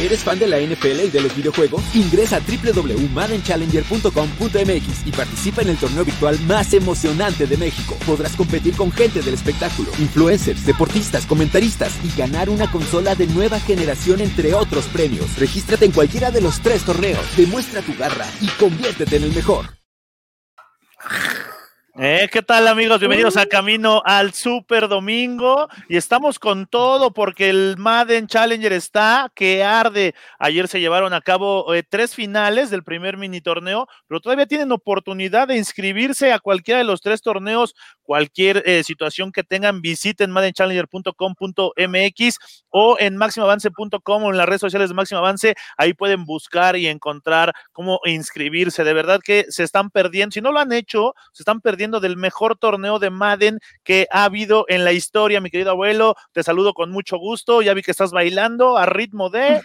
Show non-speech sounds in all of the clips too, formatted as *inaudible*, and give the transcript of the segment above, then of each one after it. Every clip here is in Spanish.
¿Eres fan de la NFL y de los videojuegos? Ingresa a www.maddenchallenger.com.mx y participa en el torneo virtual más emocionante de México. Podrás competir con gente del espectáculo, influencers, deportistas, comentaristas y ganar una consola de nueva generación entre otros premios. Regístrate en cualquiera de los tres torneos, demuestra tu garra y conviértete en el mejor. Eh, ¿Qué tal amigos? Bienvenidos a Camino al Super Domingo y estamos con todo porque el Madden Challenger está que arde. Ayer se llevaron a cabo eh, tres finales del primer mini torneo, pero todavía tienen oportunidad de inscribirse a cualquiera de los tres torneos. Cualquier eh, situación que tengan, visiten maddenchallenger.com.mx o en máximoavance.com o en las redes sociales de Máximo Avance. Ahí pueden buscar y encontrar cómo inscribirse. De verdad que se están perdiendo. Si no lo han hecho, se están perdiendo del mejor torneo de Madden que ha habido en la historia, mi querido abuelo. Te saludo con mucho gusto. Ya vi que estás bailando a ritmo de.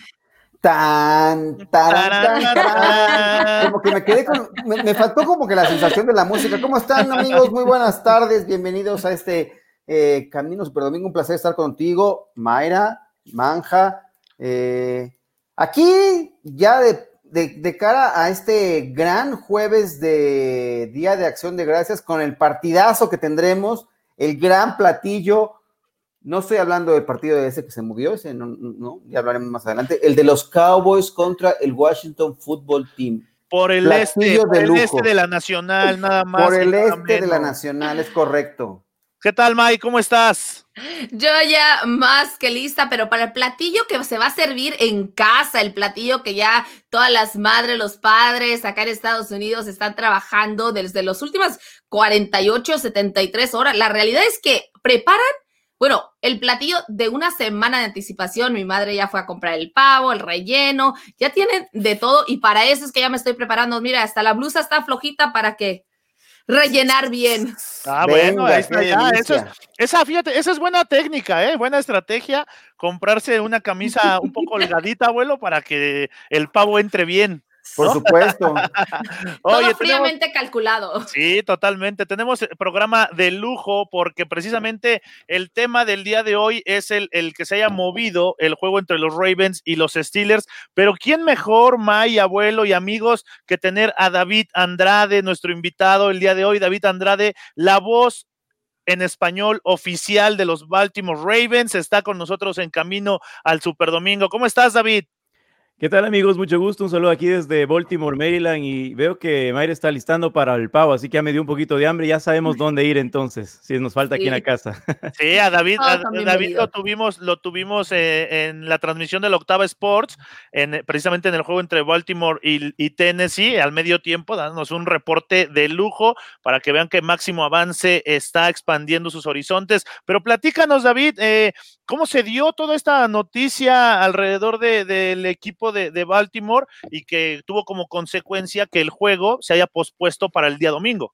Tan, tan, tan, Como que me quedé con. Me, faltó como que la sensación de la música. ¿Cómo están, amigos? Muy buenas tardes. Bienvenidos a este eh, Camino Super Domingo. Un placer estar contigo, Mayra, Manja. Eh, aquí ya de de, cara a este gran jueves de Día de Acción de Gracias con el partidazo que tendremos, el gran platillo. No estoy hablando del partido de ese que se movió, ese no, ya hablaremos más adelante. El de los Cowboys contra el Washington Football Team. Por el, este, por el este de la Nacional, nada más. Por el este de la Nacional, es correcto. ¿Qué tal, Mike? ¿Cómo estás? Yo ya más que lista, pero para el platillo que se va a servir en casa, el platillo que ya todas las madres, los padres acá en Estados Unidos están trabajando desde las últimas 48, 73 horas. La realidad es que preparan, bueno, el platillo de una semana de anticipación. Mi madre ya fue a comprar el pavo, el relleno, ya tienen de todo y para eso es que ya me estoy preparando. Mira, hasta la blusa está flojita para que rellenar bien. Ah, bueno, ahí está ya. Eso es, esa, fíjate, esa es buena técnica, ¿eh? Buena estrategia, comprarse una camisa un poco *laughs* holgadita, abuelo, para que el pavo entre bien. Por supuesto. *laughs* Todo fríamente calculado. Sí, totalmente. Tenemos el programa de lujo porque precisamente el tema del día de hoy es el, el, que se haya movido el juego entre los Ravens y los Steelers. Pero ¿quién mejor, May, abuelo y amigos, que tener a David Andrade, nuestro invitado el día de hoy? David Andrade, la voz en español oficial de los Baltimore Ravens. Está con nosotros en camino al Super Domingo. ¿Cómo estás, David? ¿Qué tal amigos? Mucho gusto. Un saludo aquí desde Baltimore, Maryland y veo que Mayra está listando para el pavo, así que ya me dio un poquito de hambre. Ya sabemos dónde ir entonces, si nos falta aquí en la casa. *laughs* Sí, a David, David lo tuvimos, lo tuvimos eh, en la transmisión de la Octava Sports, en, precisamente en el juego entre Baltimore y, Tennessee, al medio tiempo, dándonos un reporte de lujo para que vean que Máximo Avance está expandiendo sus horizontes. Pero platícanos, David, eh, ¿cómo se dio toda esta noticia alrededor del equipo? De, Baltimore y que tuvo como consecuencia que el juego se haya pospuesto para el día domingo.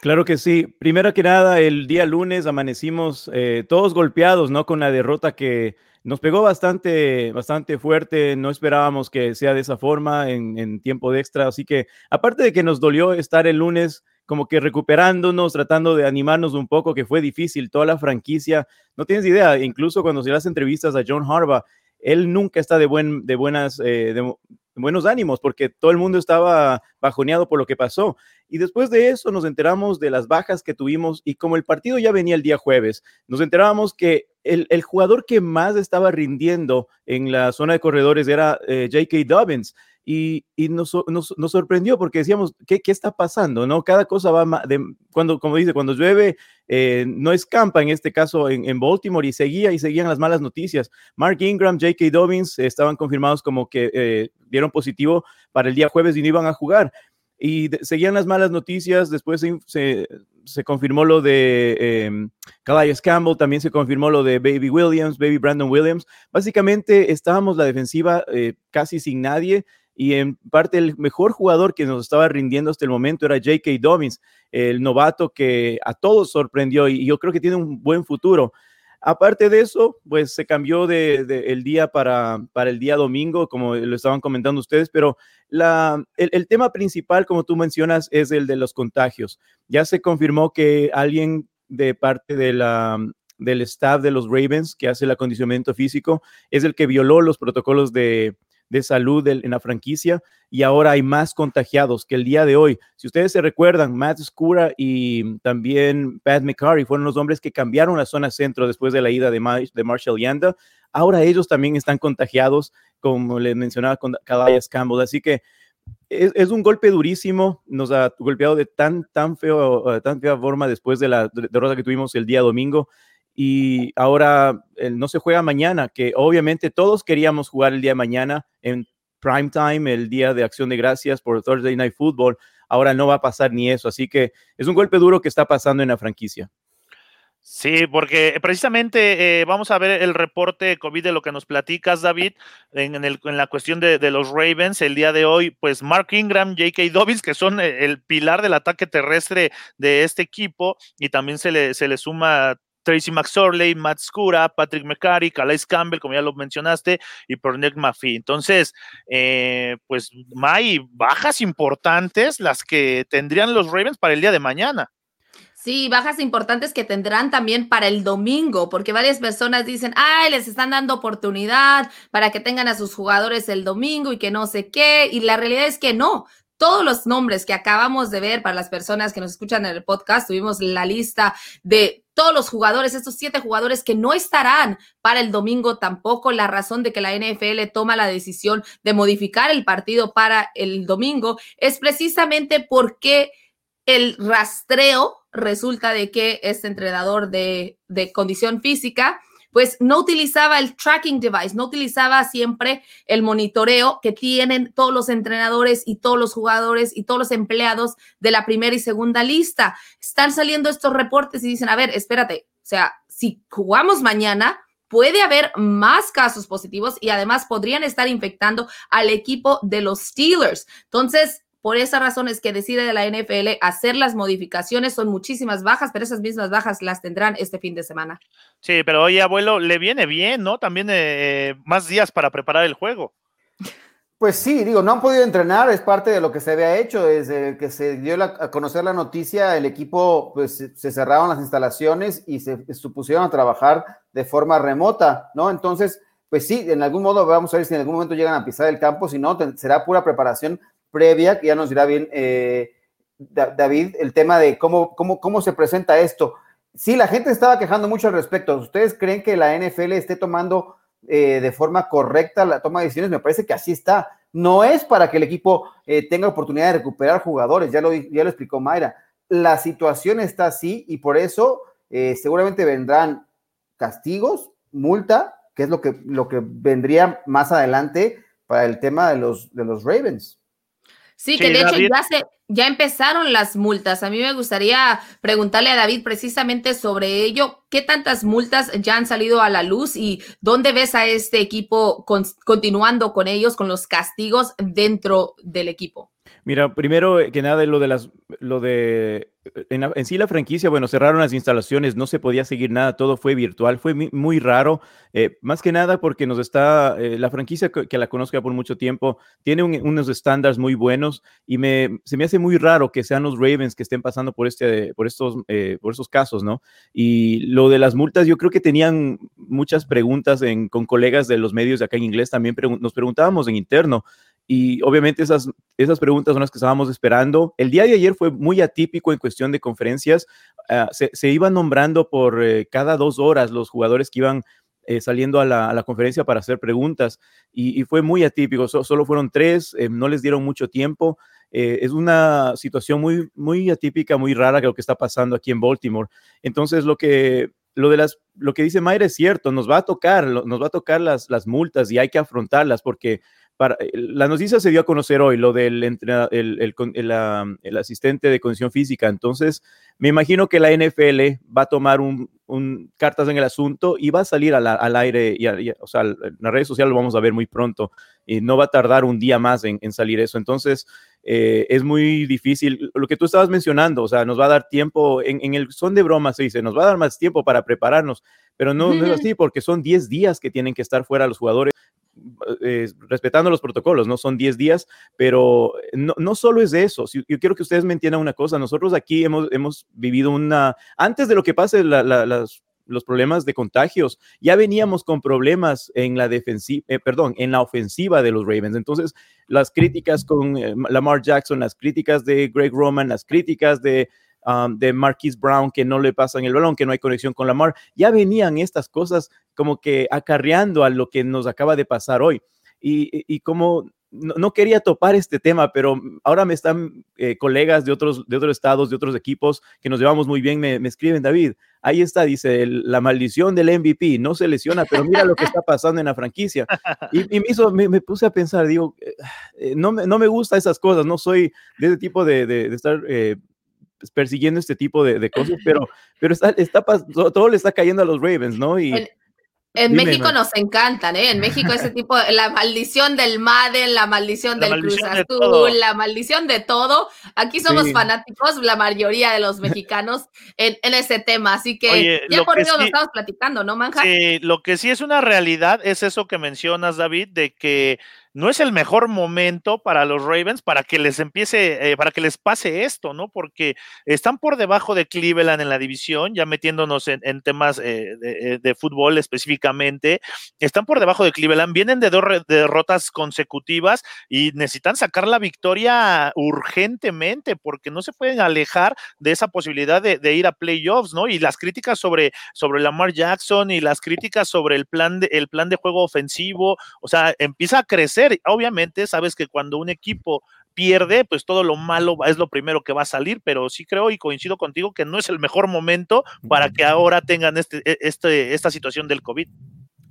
Claro que sí. Primero que nada, el día lunes amanecimos eh, todos golpeados, ¿no? Con la derrota que nos pegó bastante, bastante fuerte. No esperábamos que sea de esa forma en, tiempo extra. Así que, aparte de que nos dolió estar el lunes como que recuperándonos, tratando de animarnos un poco, que fue difícil, toda la franquicia. No tienes idea, incluso cuando se las entrevistas a John Harbaugh, él nunca está de, buen, de, buenas, eh, de buenos ánimos porque todo el mundo estaba bajoneado por lo que pasó. Y después de eso nos enteramos de las bajas que tuvimos y como el partido ya venía el día jueves, nos enterábamos que el, jugador que más estaba rindiendo en la zona de corredores era eh, J.K. Dobbins y, nos, sorprendió porque decíamos, ¿qué, ¿qué, está pasando? ¿no? Cada cosa va, de, cuando, como dice, cuando llueve, eh, no escampa en este caso en, Baltimore y seguía y seguían las malas noticias. Mark Ingram, J.K. Dobbins estaban confirmados como que eh, dieron positivo para el día jueves y no iban a jugar. Y seguían las malas noticias, después se, se, confirmó lo de eh, Calais Campbell, también se confirmó lo de Baby Williams, Baby Brandon Williams. Básicamente estábamos la defensiva eh, casi sin nadie y en parte el mejor jugador que nos estaba rindiendo hasta el momento era J.K. Dobbins, el novato que a todos sorprendió y yo creo que tiene un buen futuro. Aparte de eso, pues se cambió de, el día para, para, el día domingo, como lo estaban comentando ustedes, pero la, el, tema principal, como tú mencionas, es el de los contagios. Ya se confirmó que alguien de parte de del staff de los Ravens que hace el acondicionamiento físico es el que violó los protocolos de, de salud en la franquicia y ahora hay más contagiados que el día de hoy. Si ustedes se recuerdan, Matt Scura y también Pat McCarry fueron los hombres que cambiaron la zona centro después de la ida de, de Marshall Yanda. Ahora ellos también están contagiados, como les mencionaba con Calais Campbell. Así que es, un golpe durísimo, nos ha golpeado de tan, tan, feo, tan fea forma después de la derrota que tuvimos el día domingo y ahora no se juega mañana, que obviamente todos queríamos jugar el día de mañana en prime time, el día de acción de gracias por Thursday Night Football. Ahora no va a pasar ni eso, así que es un golpe duro que está pasando en la franquicia. Sí, porque precisamente eh, vamos a ver el reporte COVID de lo que nos platicas, David, en, el, en la cuestión de, los Ravens el día de hoy, pues Mark Ingram, J.K. Dobbins, que son eh, el pilar del ataque terrestre de este equipo, y también se le, se le suma Tracy McSorley, Matt Scura, Patrick McCarry, Calais Campbell, como ya lo mencionaste, y Pernell Maffey. Entonces, eh, pues hay bajas importantes las que tendrían los Ravens para el día de mañana. Sí, bajas importantes que tendrán también para el domingo, porque varias personas dicen, ay, les están dando oportunidad para que tengan a sus jugadores el domingo y que no sé qué, y la realidad es que no, todos los nombres que acabamos de ver para las personas que nos escuchan en el podcast, tuvimos la lista de todos los jugadores, estos siete jugadores que no estarán para el domingo tampoco. La razón de que la NFL toma la decisión de modificar el partido para el domingo es precisamente porque el rastreo resulta de que este entrenador de, de condición física pues no utilizaba el tracking device, no utilizaba siempre el monitoreo que tienen todos los entrenadores y todos los jugadores y todos los empleados de la primera y segunda lista. Están saliendo estos reportes y dicen, a ver, espérate, o sea, si jugamos mañana, puede haber más casos positivos y además podrían estar infectando al equipo de los Steelers. Entonces, por esa razón es que decide la NFL hacer las modificaciones. Son muchísimas bajas, pero esas mismas bajas las tendrán este fin de semana. Sí, pero oye, abuelo, le viene bien, ¿no? También eh, más días para preparar el juego. Pues sí, digo, no han podido entrenar, es parte de lo que se había hecho. Desde que se dio a conocer la noticia, el equipo, pues se cerraron las instalaciones y se supusieron a trabajar de forma remota, ¿no? Entonces, pues sí, en algún modo vamos a ver si en algún momento llegan a pisar el campo, si no, será pura preparación previa, que ya nos dirá bien eh, David, el tema de cómo, cómo, cómo se presenta esto. Sí, la gente estaba quejando mucho al respecto. ¿Ustedes creen que la NFL esté tomando eh, de forma correcta la toma de decisiones? Me parece que así está. No es para que el equipo eh, tenga oportunidad de recuperar jugadores, ya lo, ya lo explicó Mayra. La situación está así y por eso seguramente vendrán castigos, multa, que es lo que, lo que vendría más adelante para el tema de los, de los Ravens. Sí, que de hecho ya, se, ya empezaron las multas. A mí me gustaría preguntarle a David precisamente sobre ello. ¿Qué tantas multas ya han salido a la luz y dónde ves a este equipo continuando con ellos, con los castigos dentro del equipo? Mira, primero que nada, lo de las, lo de en, sí la franquicia, bueno, cerraron las instalaciones, no se podía seguir nada, todo fue virtual, fue muy, raro, eh, más que nada porque nos está, eh, la franquicia que, la conozca por mucho tiempo, tiene unos estándares muy buenos y se me hace muy raro que sean los Ravens que estén pasando por, este, por, estos, eh, por estos casos, ¿no? Y lo de las multas, yo creo que tenían muchas preguntas con colegas de los medios de acá en inglés, también nos preguntábamos en interno, y obviamente esas, esas preguntas son las que estábamos esperando. El día de ayer fue muy atípico en cuestión de conferencias. Ah, se, se, iban nombrando por eh, cada dos horas los jugadores que iban eh, saliendo a la, conferencia para hacer preguntas y, fue muy atípico. solo fueron tres, eh, no les dieron mucho tiempo. es una situación muy, muy atípica, muy rara que lo que está pasando aquí en Baltimore. Entonces, lo que, lo de las, lo que dice Mayra es cierto, nos va a tocar, nos va a tocar las, las multas y hay que afrontarlas porque eh, la noticia se dio a conocer hoy, lo del el, el, asistente de condición física. Entonces, me imagino que la NFL va a tomar un, cartas en el asunto y va a salir al aire, y, o sea, en las redes sociales lo vamos a ver muy pronto y no va a tardar un día más en, salir eso. Entonces, eh, es muy difícil. Lo que tú estabas mencionando, o sea, nos va a dar tiempo, en, el son de broma se dice, nos va a dar más tiempo para prepararnos, pero no, no es así porque son 10 días que tienen que estar fuera los jugadores eh, respetando los protocolos, ¿no? Son 10 días, pero no, no solo es eso. yo quiero que ustedes me entiendan una cosa. Nosotros aquí hemos, hemos vivido una, antes de lo que pase los problemas de contagios. Ya veníamos con problemas en la defensiva, eh, perdón, en la ofensiva de los Ravens. Entonces, las críticas con eh, Lamar Jackson, las críticas de Greg Roman, las críticas de um, de Marquise Brown, que no le pasan el balón, que no hay conexión con Lamar. Ya venían estas cosas como que acarreando a lo que nos acaba de pasar hoy. Y, y como no, quería topar este tema, pero ahora me están eh, colegas de otros, de otros estados, de otros equipos que nos llevamos muy bien, me, escriben, David, ahí está, dice, la maldición del MVP, no se lesiona, pero mira lo que está pasando en la franquicia. Y, me, hizo, me, puse a pensar, digo, eh, eh, no, no me gustan esas cosas, no soy de ese tipo de, estar... persiguiendo este tipo de, cosas, pero, pero está, está, todo le está cayendo a los Ravens, ¿no? Y, en México nos encantan, ¿eh? En México ese *laughs* tipo, la maldición del Madden, la maldición del Cruz Azul, la maldición de todo. Aquí somos fanáticos, la mayoría de los *laughs* mexicanos, en, ese tema. Así que ya por eso lo estamos platicando, ¿no, Manja? Sí, lo que sí es una realidad es eso que mencionas, David, de que no es el mejor momento para los Ravens para que les empiece, eh, para que les pase esto, ¿no? Porque están por debajo de Cleveland en la división, ya metiéndonos en, temas eh, eh, de, fútbol específicamente, están por debajo de Cleveland, vienen de dos derrotas consecutivas y necesitan sacar la victoria urgentemente porque no se pueden alejar de esa posibilidad de, ir a playoffs, ¿no? Y las críticas sobre, sobre Lamar Jackson y las críticas sobre el plan de, el plan de juego ofensivo, o sea, empieza a crecer Obviamente, sabes que cuando un equipo pierde, pues todo lo malo es lo primero que va a salir, pero sí creo y coincido contigo que no es el mejor momento para que ahora tengan este, e, este esta situación del COVID.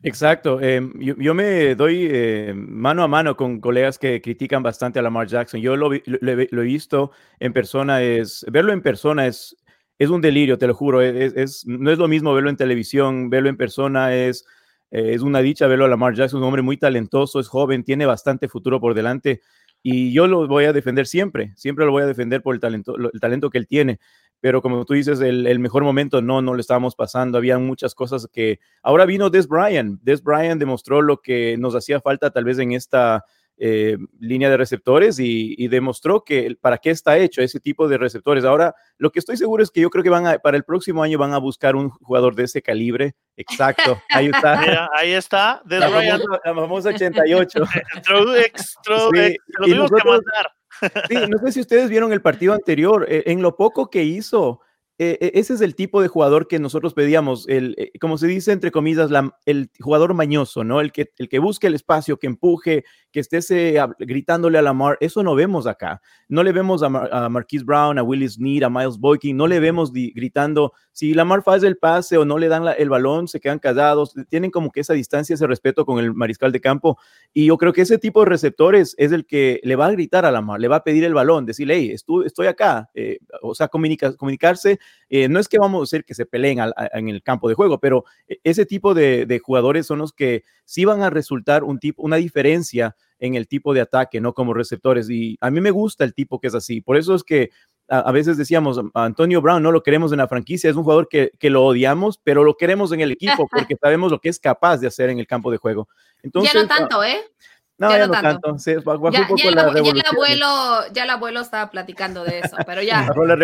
Exacto. Em, yo, me doy eh, mano a mano con colegas que critican bastante a Lamar Jackson. Yo lo, he visto en persona, es verlo en persona es, es un delirio, te lo juro. Es, no es lo mismo verlo en televisión, verlo en persona es eh, es una dicha verlo a Lamar Jackson, un hombre muy talentoso, es joven, tiene bastante futuro por delante y yo lo voy a defender siempre, siempre lo voy a defender por el talento, el talento que él tiene. Pero como tú dices, el, mejor momento no, no lo estábamos pasando. Había muchas cosas que ahora vino Des Bryant. Des Bryant demostró lo que nos hacía falta tal vez en esta eh, línea de receptores y, demostró que para qué está hecho ese tipo de receptores. Ahora, lo que estoy seguro es que yo creo que van a, para el próximo año van a buscar un jugador de ese calibre. Exacto, ahí está. *laughs* ahí está, la, famosa, 88. *laughs* no sé si ustedes vieron el partido anterior, eh, en lo poco que hizo, eh, e, ese es el tipo de jugador que nosotros pedíamos, el, eh, como se dice entre comillas, el jugador mañoso, ¿no? El que, el que busque el espacio, que empuje, que esté gritándole a Lamar, eso no vemos acá. No le vemos a, Marquise Brown, a Willis Snead, a Miles Boykin, no le vemos gritando, si Lamar hace el pase o no le dan el balón, se quedan callados, tienen como que esa distancia, ese respeto con el mariscal de campo. Y yo creo que ese tipo de receptores es el que le va a gritar a Lamar, le va a pedir el balón, decirle, hey, estoy, acá, eh, o sea, comunicarse eh, no es que vamos a decir que se peleen en el campo de juego, pero e, ese tipo de, jugadores son los que sí van a resultar un tipo, una diferencia en el tipo de ataque, no como receptores. Y a mí me gusta el tipo que es así. Por eso es que a, veces decíamos, Antonio Brown no lo queremos en la franquicia, es un jugador que, que, lo odiamos, pero lo queremos en el equipo *laughs* porque sabemos lo que es capaz de hacer en el campo de juego. Entonces, ya no tanto, ¿eh? No, ya, no tanto. ya, un poco la, el abuelo, ya el abuelo estaba platicando de eso, pero ya. Mejor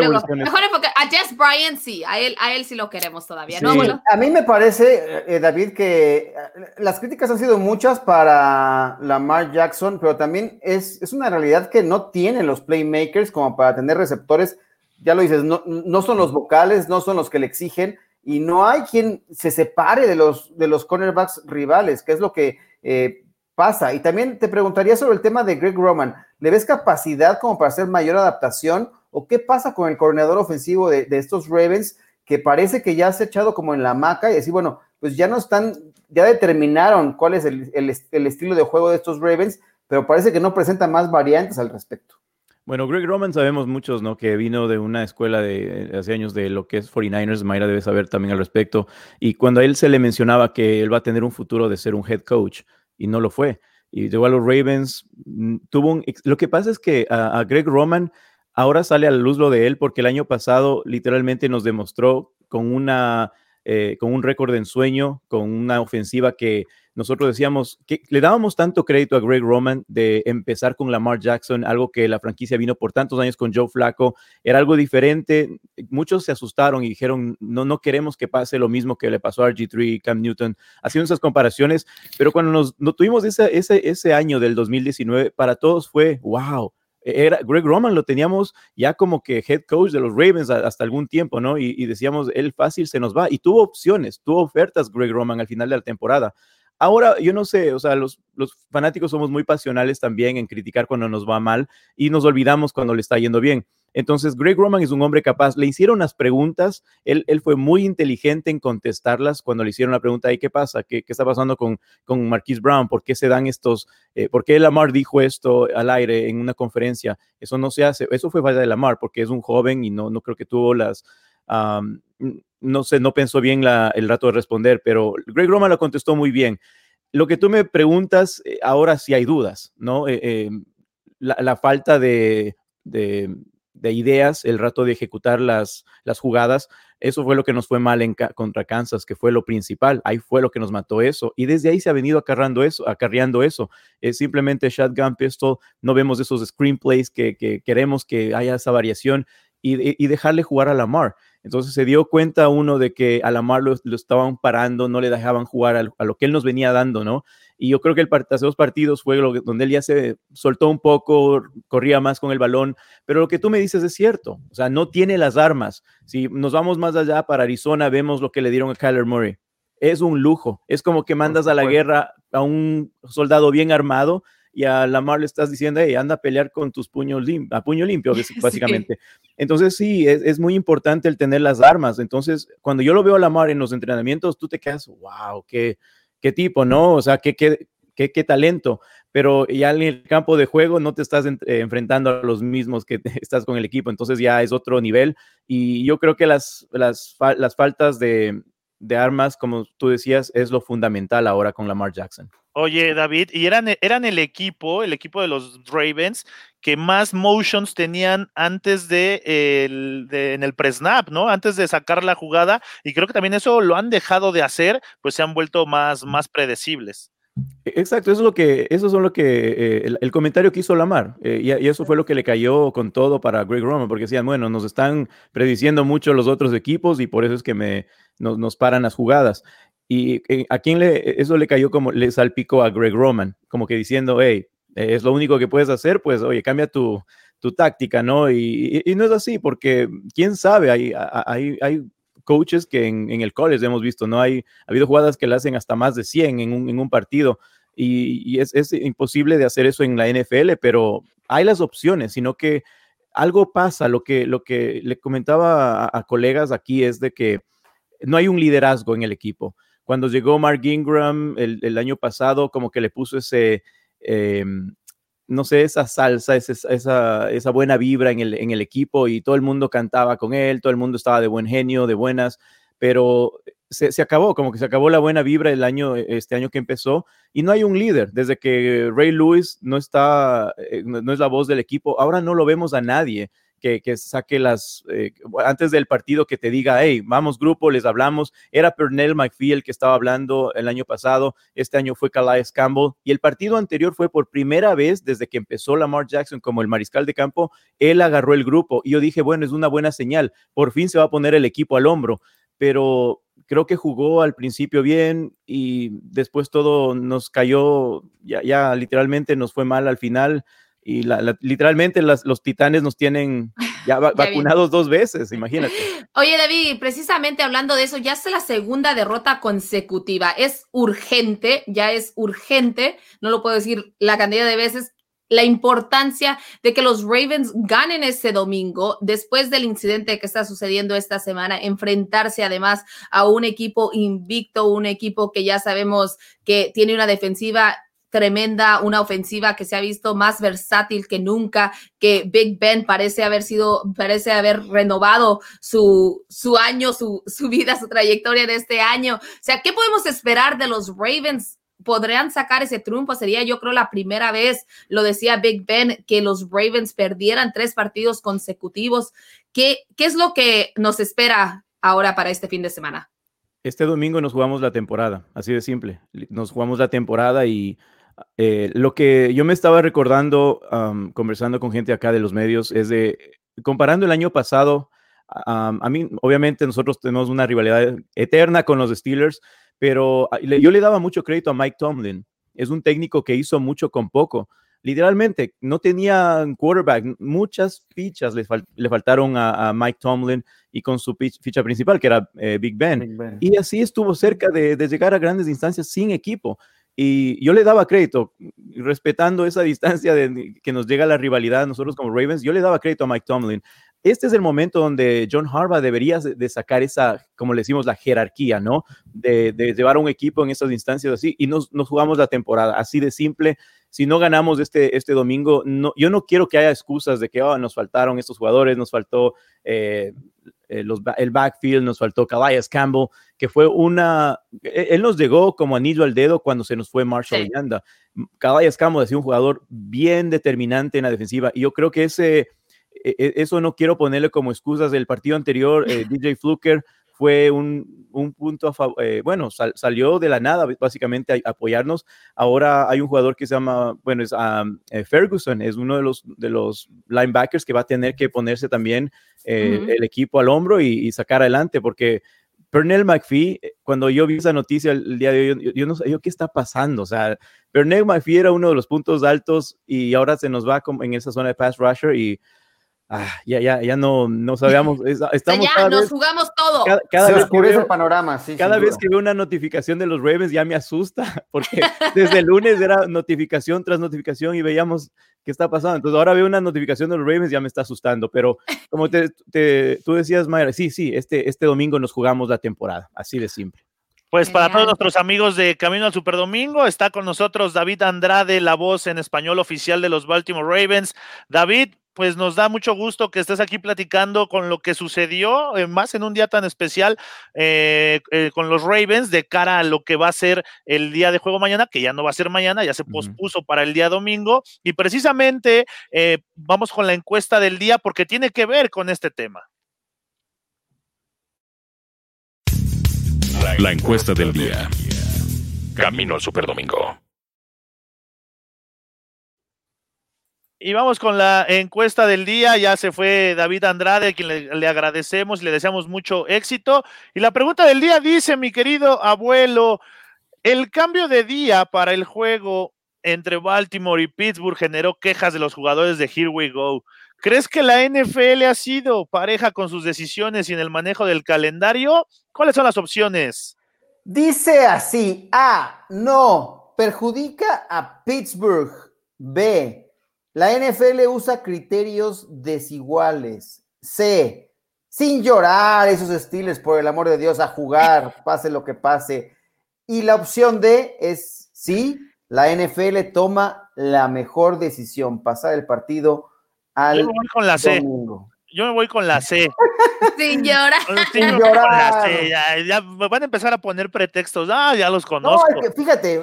porque a Jess Bryant sí, a él, a él sí lo queremos todavía, ¿no, A mí me parece, eh, David, que eh, las críticas han sido muchas para Lamar Jackson, pero también es, es una realidad que no tienen los playmakers como para tener receptores. Ya lo dices, no, no son los vocales, no son los que le exigen, y no hay quien se separe de los, de los cornerbacks rivales, que es lo que eh, pasa. Y también te preguntaría sobre el tema de Greg Roman. ¿Le ves capacidad como para hacer mayor adaptación? ¿O qué pasa con el coordinador ofensivo de, estos Ravens que parece que ya se ha echado como en la maca y decir, bueno, pues ya no están, ya determinaron cuál es el, estilo de juego de estos Ravens, pero parece que no presenta más variantes al respecto. Bueno, Greg Roman sabemos muchos, ¿no? Que vino de una escuela de hace años de lo que es 49ers, Mayra debe saber también al respecto. Y cuando a él se le mencionaba que él va a tener un futuro de ser un head coach, y no lo fue. Y llegó a los Ravens, mm, tuvo un... Lo que pasa es que a, Greg Roman ahora sale a la luz lo de él porque el año pasado literalmente nos demostró con una eh, con un récord de ensueño, con una ofensiva que nosotros decíamos que le dábamos tanto crédito a Greg Roman de empezar con Lamar Jackson, algo que la franquicia vino por tantos años con Joe Flacco, era algo diferente. Muchos se asustaron y dijeron, no, no queremos que pase lo mismo que le pasó a RG3, Cam Newton, haciendo esas comparaciones, pero cuando nos, no tuvimos ese, ese, ese año del 2019, para todos fue, wow, era Greg Roman lo teníamos ya como que head coach de los Ravens hasta algún tiempo, ¿no? Y, y, decíamos, él fácil se nos va. Y tuvo opciones, tuvo ofertas Greg Roman al final de la temporada. Ahora, yo no sé, o sea, los, los fanáticos somos muy pasionales también en criticar cuando nos va mal y nos olvidamos cuando le está yendo bien. Entonces, Greg Roman es un hombre capaz. Le hicieron unas preguntas, él, él fue muy inteligente en contestarlas cuando le hicieron la pregunta, ¿y qué pasa? ¿Qué, qué está pasando con, con Marquise Brown? ¿Por qué se dan estos, eh, por qué Lamar dijo esto al aire en una conferencia? Eso no se hace, eso fue falla de Lamar porque es un joven y no, no creo que tuvo las... No sé, no pensó bien el rato de responder, pero Greg Roman lo contestó muy bien. Lo que tú me preguntas, eh, ahora sí hay dudas, ¿no? Eh, eh, la, falta de, de, de, ideas, el rato de ejecutar las, jugadas, eso fue lo que nos fue mal contra Kansas, que fue lo principal. Ahí fue lo que nos mató eso. Y desde ahí se ha venido acarreando eso. Acarreando eso. Es simplemente shotgun pistol. No vemos esos screenplays que, que queremos que haya esa variación y, y dejarle jugar a Lamar. Entonces se dio cuenta uno de que a Lamar lo, lo estaban parando, no le dejaban jugar a, a, lo que él nos venía dando, ¿no? Y yo creo que el hace dos partidos fue lo, donde él ya se soltó un poco, corría más con el balón, pero lo que tú me dices es cierto, o sea, no tiene las armas. Si nos vamos más allá para Arizona, vemos lo que le dieron a Kyler Murray. Es un lujo, es como que mandas a la guerra a un soldado bien armado y a Lamar le estás diciendo, hey, anda a pelear con tus puños limpios, a puño limpio, *laughs* básicamente. Sí. Entonces, sí, es, es, muy importante el tener las armas. Entonces, cuando yo lo veo a Lamar en los entrenamientos, tú te quedas, wow, qué, qué tipo, ¿no? O sea, qué, qué, qué, qué talento. Pero ya en el campo de juego no te estás en, eh, enfrentando a los mismos que *laughs* estás con el equipo, entonces ya es otro nivel. Y yo creo que las, las, las faltas de, de armas, como tú decías, es lo fundamental ahora con Lamar Jackson. Oye, David, y eran, eran el equipo, el equipo de los Ravens, que más motions tenían antes de, el, de en el pre-snap, ¿no? Antes de sacar la jugada, y creo que también eso lo han dejado de hacer, pues se han vuelto más, más predecibles. Exacto, eso es lo que, es lo que eh, el, comentario que hizo Lamar, eh, y, eso fue lo que le cayó con todo para Greg Roman, porque decían, bueno, nos están prediciendo mucho los otros equipos y por eso es que nos, paran las jugadas. Y eh, a quién eso le cayó como, le salpicó a Greg Roman, como que diciendo, hey, es lo único que puedes hacer, pues, oye, cambia tu, táctica, ¿no? Y, no es así, porque quién sabe, hay, hay, hay coaches que en, en, el college hemos visto, ¿no? Hay, ha habido jugadas que le hacen hasta más de 100 en un, en un partido y, y es, es, imposible de hacer eso en la NFL, pero hay las opciones, sino que algo pasa, lo que, lo que le comentaba a, colegas aquí es de que no hay un liderazgo en el equipo cuando llegó Mark Ingram el, el año pasado, como que le puso ese, eh, no sé, esa salsa, esa, esa, buena vibra en el, en el, equipo y todo el mundo cantaba con él, todo el mundo estaba de buen genio, de buenas, pero se, se, acabó, como que se acabó la buena vibra el año, este año que empezó y no hay un líder. Desde que Ray Lewis no está, eh, no es la voz del equipo, ahora no lo vemos a nadie que, que saque las, eh, antes del partido que te diga, hey, vamos grupo, les hablamos. Era Pernell McPhee el que estaba hablando el año pasado, este año fue Calais Campbell y el partido anterior fue por primera vez desde que empezó Lamar Jackson como el mariscal de campo, él agarró el grupo y yo dije, bueno, es una buena señal, por fin se va a poner el equipo al hombro, pero creo que jugó al principio bien y después todo nos cayó, ya, ya literalmente nos fue mal al final y la, la, literalmente las, los titanes nos tienen *laughs* ya, va, ya vacunados bien. dos veces, imagínate. *laughs* Oye, David, precisamente hablando de eso, ya es la segunda derrota consecutiva. Es urgente, ya es urgente, no lo puedo decir la cantidad de veces, la importancia de que los Ravens ganen este domingo después del incidente que está sucediendo esta semana, enfrentarse además a un equipo invicto, un equipo que ya sabemos que tiene una defensiva tremenda, una ofensiva que se ha visto más versátil que nunca, que Big Ben parece haber sido, parece haber renovado su, su año, su, su vida, su trayectoria de este año. O sea, ¿qué podemos esperar de los Ravens? podrían sacar ese triunfo. Sería, yo creo, la primera vez, lo decía Big Ben, que los Ravens perdieran tres partidos consecutivos. ¿Qué, qué es lo que nos espera ahora para este fin de semana? Este domingo nos jugamos la temporada, así de simple. Nos jugamos la temporada y eh, lo que yo me estaba recordando, conversando con gente acá de los medios, es de, comparando el año pasado, a mí, obviamente nosotros tenemos una rivalidad eterna con los Steelers, pero yo le daba mucho crédito a Mike Tomlin. Es un técnico que hizo mucho con poco. Literalmente, no tenía quarterback. Muchas fichas le, faltaron a, Mike Tomlin y con su ficha principal, que era eh, Big, ben. Y así estuvo cerca de, de llegar a grandes instancias sin equipo. Y yo le daba crédito, respetando esa distancia de que nos llega la rivalidad nosotros como Ravens, yo le daba crédito a Mike Tomlin. Este es el momento donde John Harbaugh debería de sacar esa, como le decimos, la jerarquía, ¿no? De, llevar a un equipo en esas instancias así y nos, nos, jugamos la temporada, así de simple. Si no ganamos este, este domingo, no, yo no quiero que haya excusas de que oh, nos faltaron estos jugadores, nos faltó eh, eh, el backfield, nos faltó Calais Campbell, que fue una, e, él nos llegó como anillo al dedo cuando se nos fue Marshall Yanda. Calais Campbell ha sido un jugador bien determinante en la defensiva y yo creo que ese, e, e, eso no quiero ponerle como excusas del partido anterior, eh, *laughs* DJ Fluker fue un, un punto a favor, eh, bueno, salió de la nada básicamente a, apoyarnos. Ahora hay un jugador que se llama, bueno, es Ferguson, es uno de los, de los linebackers que va a tener que ponerse también eh, el equipo al hombro y, sacar adelante, porque Pernell McPhee, cuando yo vi esa noticia el día de hoy, yo, no sabía qué está pasando. O sea, Pernell McPhee era uno de los puntos altos y ahora se nos va en esa zona de pass rusher y Ah, ya, ya, ya no, no sabíamos. *laughs* Estamos ya nos jugamos todo. Cada, vez que veo, el panorama, sí. Cada vez que veo una notificación de los Ravens ya me asusta, *laughs* porque *laughs* desde el lunes era notificación tras notificación y veíamos qué está pasando. Entonces ahora veo una notificación de los Ravens ya me está asustando. Pero como te, tú decías, Mayra, sí, sí, este, este domingo nos jugamos la temporada, así de simple. Pues para todos nuestros amigos de Camino al Super Domingo, está con nosotros David Andrade, la voz en español oficial de los Baltimore Ravens. David, pues nos da mucho gusto que estés aquí platicando con lo que sucedió, eh, más en un día tan especial eh, eh, con los Ravens de cara a lo que va a ser el día de juego mañana, que ya no va a ser mañana, ya se pospuso para el día domingo. Y precisamente vamos con la encuesta del día porque tiene que ver con este tema. La encuesta del día. Camino al Super Y vamos con la encuesta del día. Ya se fue David Andrade, quien le, agradecemos y le deseamos mucho éxito. Y la pregunta del día dice, mi querido abuelo, el cambio de día para el juego entre Baltimore y Pittsburgh generó quejas de los jugadores de Here We Go. ¿Crees que la NFL ha sido pareja con sus decisiones y en el manejo del calendario? ¿Cuáles son las opciones? Dice así, A, no, perjudica a Pittsburgh. B, la NFL usa criterios desiguales. C. Sin llorar esos estilos, por el amor de Dios, a jugar, *laughs* pase lo que pase. Y la opción D es sí, la NFL toma la mejor decisión, pasar el partido al con la domingo yo me voy con la C. Sin llorar. Sin llorar. Ya, van a empezar a poner pretextos. Ah, ya los conozco. No, fíjate,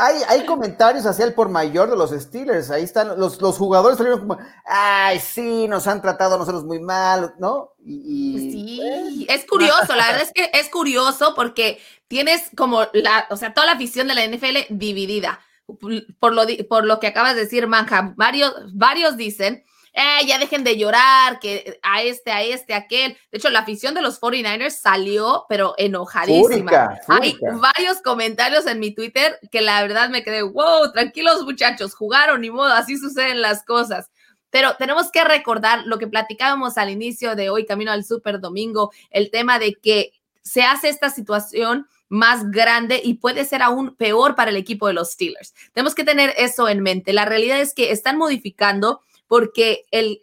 hay, hay, comentarios hacia el por mayor de los Steelers. Ahí están los, los jugadores salieron como, ay, sí, nos han tratado a nosotros muy mal, ¿no? Y, sí, es curioso, la verdad es que es curioso porque tienes como la, o sea, toda la afición de la NFL dividida. Por lo, por lo que acabas de decir, Manja, varios, varios dicen eh, ya dejen de llorar, que a este, a este, a aquel. De hecho, la afición de los 49ers salió, pero enojadísima. Hay varios comentarios en mi Twitter que la verdad me quedé, wow, tranquilos muchachos, jugaron, ni modo, así suceden las cosas. Pero tenemos que recordar lo que platicábamos al inicio de hoy, camino al Super Domingo, el tema de que se hace esta situación más grande y puede ser aún peor para el equipo de los Steelers. Tenemos que tener eso en mente. La realidad es que están modificando porque el,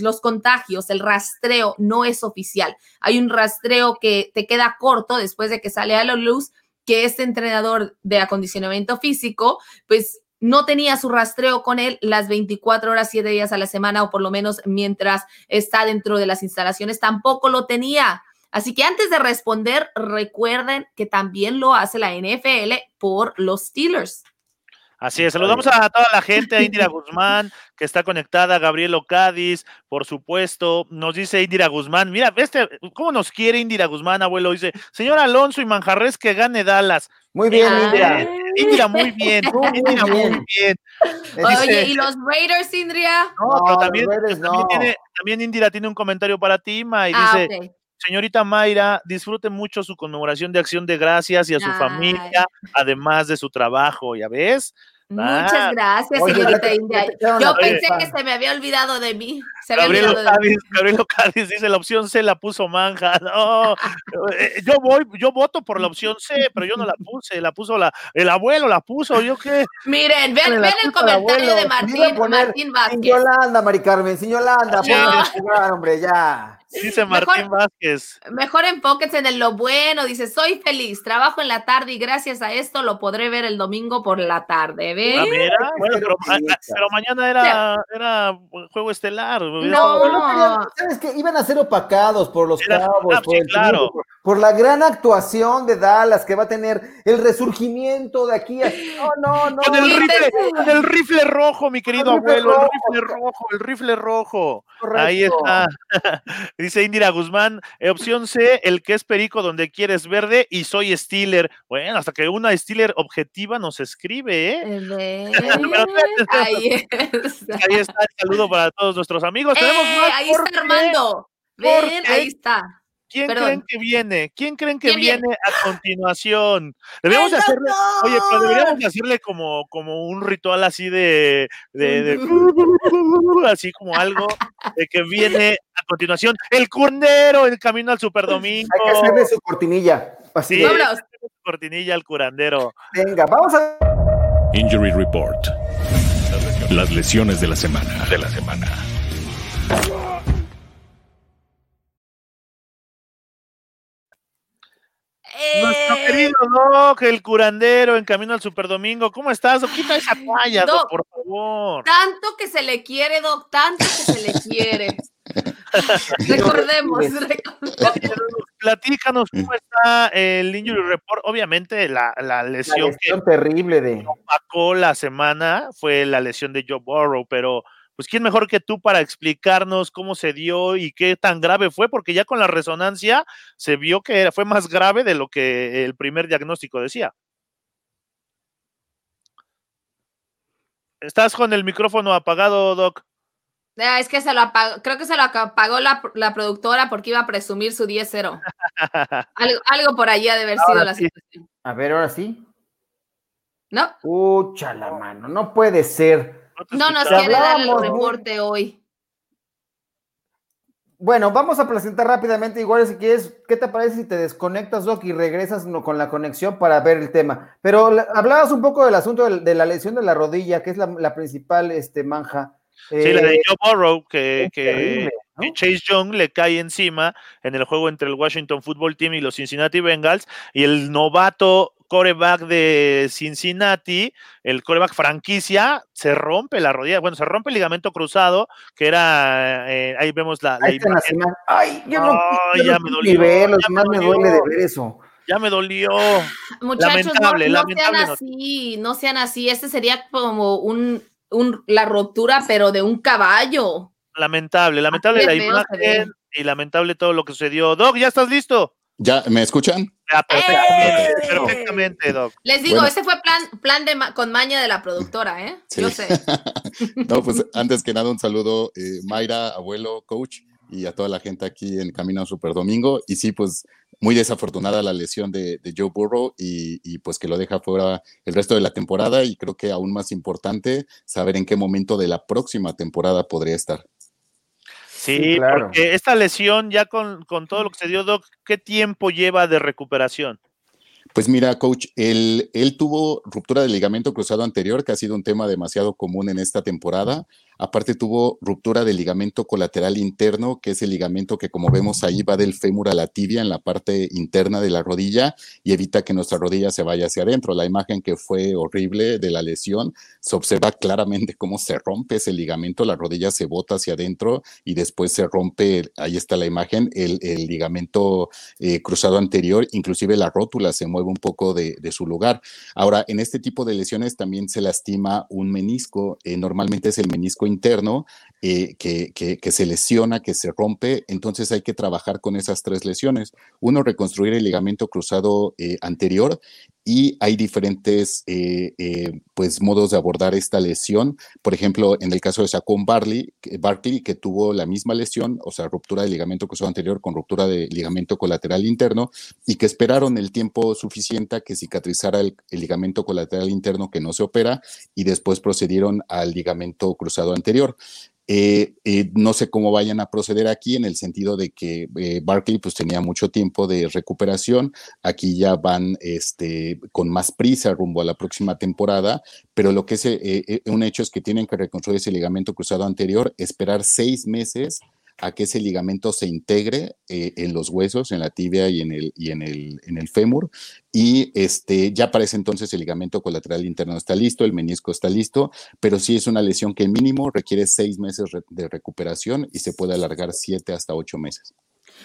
los contagios, el rastreo no es oficial. Hay un rastreo que te queda corto después de que sale a la luz, que este entrenador de acondicionamiento físico, pues no tenía su rastreo con él las 24 horas, 7 días a la semana, o por lo menos mientras está dentro de las instalaciones, tampoco lo tenía. Así que antes de responder, recuerden que también lo hace la NFL por los Steelers. Así es, saludamos a toda la gente, a Indira *laughs* Guzmán, que está conectada, Gabriel Cádiz, por supuesto, nos dice Indira Guzmán, mira, este, ¿cómo nos quiere Indira Guzmán, abuelo? Dice, señor Alonso y Manjarres, que gane Dallas. Muy bien, Indira. Indira, muy bien, *laughs* Indira, muy bien. Oye, ¿y los Raiders, Indira? No, pero también, también, tiene, también, Indira tiene un comentario para ti, Ma, y ah, dice, Señorita Mayra, disfrute mucho su conmemoración de acción de gracias y a su familia, además de su trabajo, ¿ya ves? Muchas ah. gracias, señorita India. Yo pensé que se me había olvidado de mí. Se Gabriel Cádiz, dice la opción C la puso Manja. *laughs* No, eh, yo voy, yo voto por la opción C, pero yo no la puse, la puso la, el abuelo, la puso, yo qué. Miren, vean, vean el comentario de Martín, Martín Vázquez. Sin Yolanda, Mari Carmen, sin Yolanda, hombre, ya. Dice Martín Vázquez. Mejor enfóquense en lo bueno. Dice, soy feliz, trabajo en la tarde y gracias a esto lo podré ver el domingo por la tarde. ¿Ves? Ah, pero, mañana era, era juego estelar. No, ¿sabes qué? Iban a ser opacados por los cabos, ah, por, claro. por, la gran actuación de Dallas que va a tener el resurgimiento de aquí. *laughs* No, no, no. Con el rifle, con el rifle rojo, mi querido abuelo, el rifle rojo, el rifle rojo. Ahí está. Dice Indira Guzmán, eh, opción C, el que es perico donde quieres verde y soy Steeler. Bueno, hasta que una Steeler objetiva nos escribe, ¿eh? *laughs* ahí, está el *laughs* saludo para todos nuestros amigos. Tenemos eh, Ahí está Armando. Ven, ahí está. ¿Quién creen que viene? ¿Quién creen que viene? a continuación? *laughs* Debemos hacerle, oye, pero deberíamos hacerle como, como un ritual así de, de, *laughs* así como algo de que viene a continuación el curandero, el camino al superdomingo. Hay que hacerle su cortinilla. Así su cortinilla al curandero. Venga, vamos a. Injury Report. Las lesiones de la semana. De la semana. Nuestro eh, querido Doc, el curandero en camino al Superdomingo. ¿Cómo estás? Quita esa toalla, Doc, por favor. Tanto que se le quiere, Doc, tanto que se le quiere. *laughs* recordemos, Platícanos cómo está el Injury Report. Obviamente, la, la lesión, terrible de. Opacó la semana fue la lesión de Joe Burrow, pero pues quién mejor que tú para explicarnos cómo se dio y qué tan grave fue, porque ya con la resonancia se vio que fue más grave de lo que el primer diagnóstico decía. Estás con el micrófono apagado, Doc. Ah, es que se lo apagó, creo que se lo apagó la, productora porque iba a presumir su 10-0. *laughs* algo, por allí ha de haber sido la situación. A ver, ahora sí. ¿No? Ucha la mano, no puede ser. No nos quiere dar el reporte hoy. Bueno, vamos a presentar rápidamente, igual si quieres, ¿qué te parece si te desconectas, Doc, y regresas con la conexión para ver el tema? Pero hablabas un poco del asunto de, la lesión de la rodilla, que es la, principal este, manja. Sí, la de eh, Joe Burrow, que, que, Chase Young le cae encima en el juego entre el Washington Football Team y los Cincinnati Bengals, y el novato coreback de Cincinnati, el coreback franquicia, se rompe la rodilla, bueno, se rompe el ligamento cruzado, que era, eh, ahí vemos la, Ay, yo no, ya me dolió. ya me, duele de ver eso. Ya me dolió. Muchachos, lamentable, no, sean así, no sean así. Este sería como un, un, la ruptura, pero de un caballo. Lamentable, lamentable la imagen y lamentable todo lo que sucedió. Doc, ¿ya estás listo? ¿Ya me escuchan? ¡Eh! perfectamente, Doc. Les digo, ese fue plan, plan de con maña de la productora, ¿eh? Yo *laughs* sé. no, pues antes que nada, un saludo, eh, Mayra, abuelo, coach, y a toda la gente aquí en Camino a Super Domingo. Y sí, pues muy desafortunada la lesión de, Joe Burrow y, y, pues que lo deja fuera el resto de la temporada. Y creo que aún más importante, saber en qué momento de la próxima temporada podría estar. Sí, porque esta lesión, ya con, con, todo lo que se dio, Doc, ¿qué tiempo lleva de recuperación? Pues mira, coach, él, él tuvo ruptura del ligamento cruzado anterior, que ha sido un tema demasiado común en esta temporada. Aparte tuvo ruptura del ligamento colateral interno, que es el ligamento que como vemos ahí va del fémur a la tibia en la parte interna de la rodilla y evita que nuestra rodilla se vaya hacia adentro. La imagen que fue horrible de la lesión, se observa claramente cómo se rompe ese ligamento, la rodilla se bota hacia adentro y después se rompe, ahí está la imagen, el, ligamento eh, cruzado anterior, inclusive la rótula se mueve un poco de, su lugar. Ahora, en este tipo de lesiones también se lastima un menisco, eh, normalmente es el menisco interno eh, que, que, se lesiona, que se rompe, entonces hay que trabajar con esas tres lesiones. Uno, reconstruir el ligamento cruzado anterior y hay diferentes pues, modos de abordar esta lesión. Por ejemplo, en el caso de Saquon Barkley, Barkley, que tuvo la misma lesión, o sea, ruptura del ligamento cruzado anterior con ruptura de ligamento colateral interno, y que esperaron el tiempo suficiente a que cicatrizara el, ligamento colateral interno que no se opera, y después procedieron al ligamento cruzado anterior. Eh, eh, no sé cómo vayan a proceder aquí en el sentido de que eh, Barkley pues tenía mucho tiempo de recuperación, aquí ya van este, con más prisa rumbo a la próxima temporada, pero lo que es un hecho es que tienen que reconstruir ese ligamento cruzado anterior, esperar seis meses a que ese ligamento se integre eh, en los huesos, en la tibia y en el, y en el, en el fémur. Y este, ya para ese entonces el ligamento colateral interno está listo, el menisco está listo, pero sí es una lesión que mínimo requiere seis meses de recuperación y se puede alargar siete hasta ocho meses.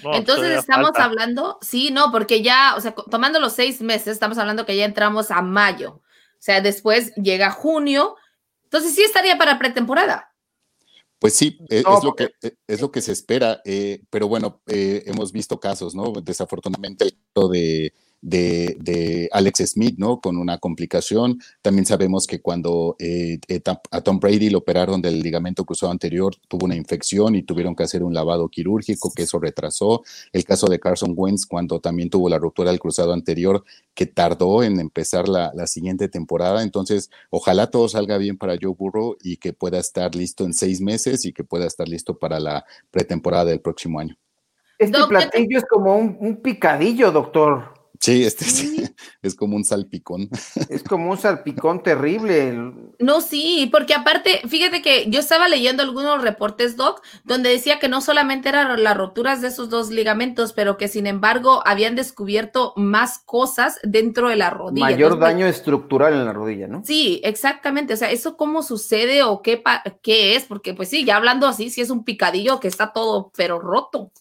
Entonces estamos hablando, sí, no, porque ya, o sea, tomando los seis meses, estamos hablando que ya entramos a mayo, o sea, después llega junio, entonces sí estaría para pretemporada. Pues sí, e, es, lo que, e, es lo que se espera, eh, pero bueno, eh, hemos visto casos, ¿no? Desafortunadamente, el de de, Alex Smith, ¿no? Con una complicación. También sabemos que cuando eh, eh, a Tom Brady lo operaron del ligamento cruzado anterior, tuvo una infección y tuvieron que hacer un lavado quirúrgico, que eso retrasó. El caso de Carson Wentz, cuando también tuvo la ruptura del cruzado anterior, que tardó en empezar la, la siguiente temporada. Entonces, ojalá todo salga bien para Joe Burrow y que pueda estar listo en seis meses y que pueda estar listo para la pretemporada del próximo año. Este platillo es como un picadillo, doctor. Sí, este *laughs* es como un salpicón. Es como un salpicón terrible. No, sí, porque aparte, fíjate que yo estaba leyendo algunos reportes, Doc, donde decía que no solamente eran las roturas de esos dos ligamentos, pero que sin embargo habían descubierto más cosas dentro de la rodilla. Mayor daño estructural en la rodilla, ¿no? Sí, exactamente. O sea, ¿eso cómo sucede o qué, qué es? Porque pues sí, ya hablando así, sí es un picadillo que está todo, pero roto.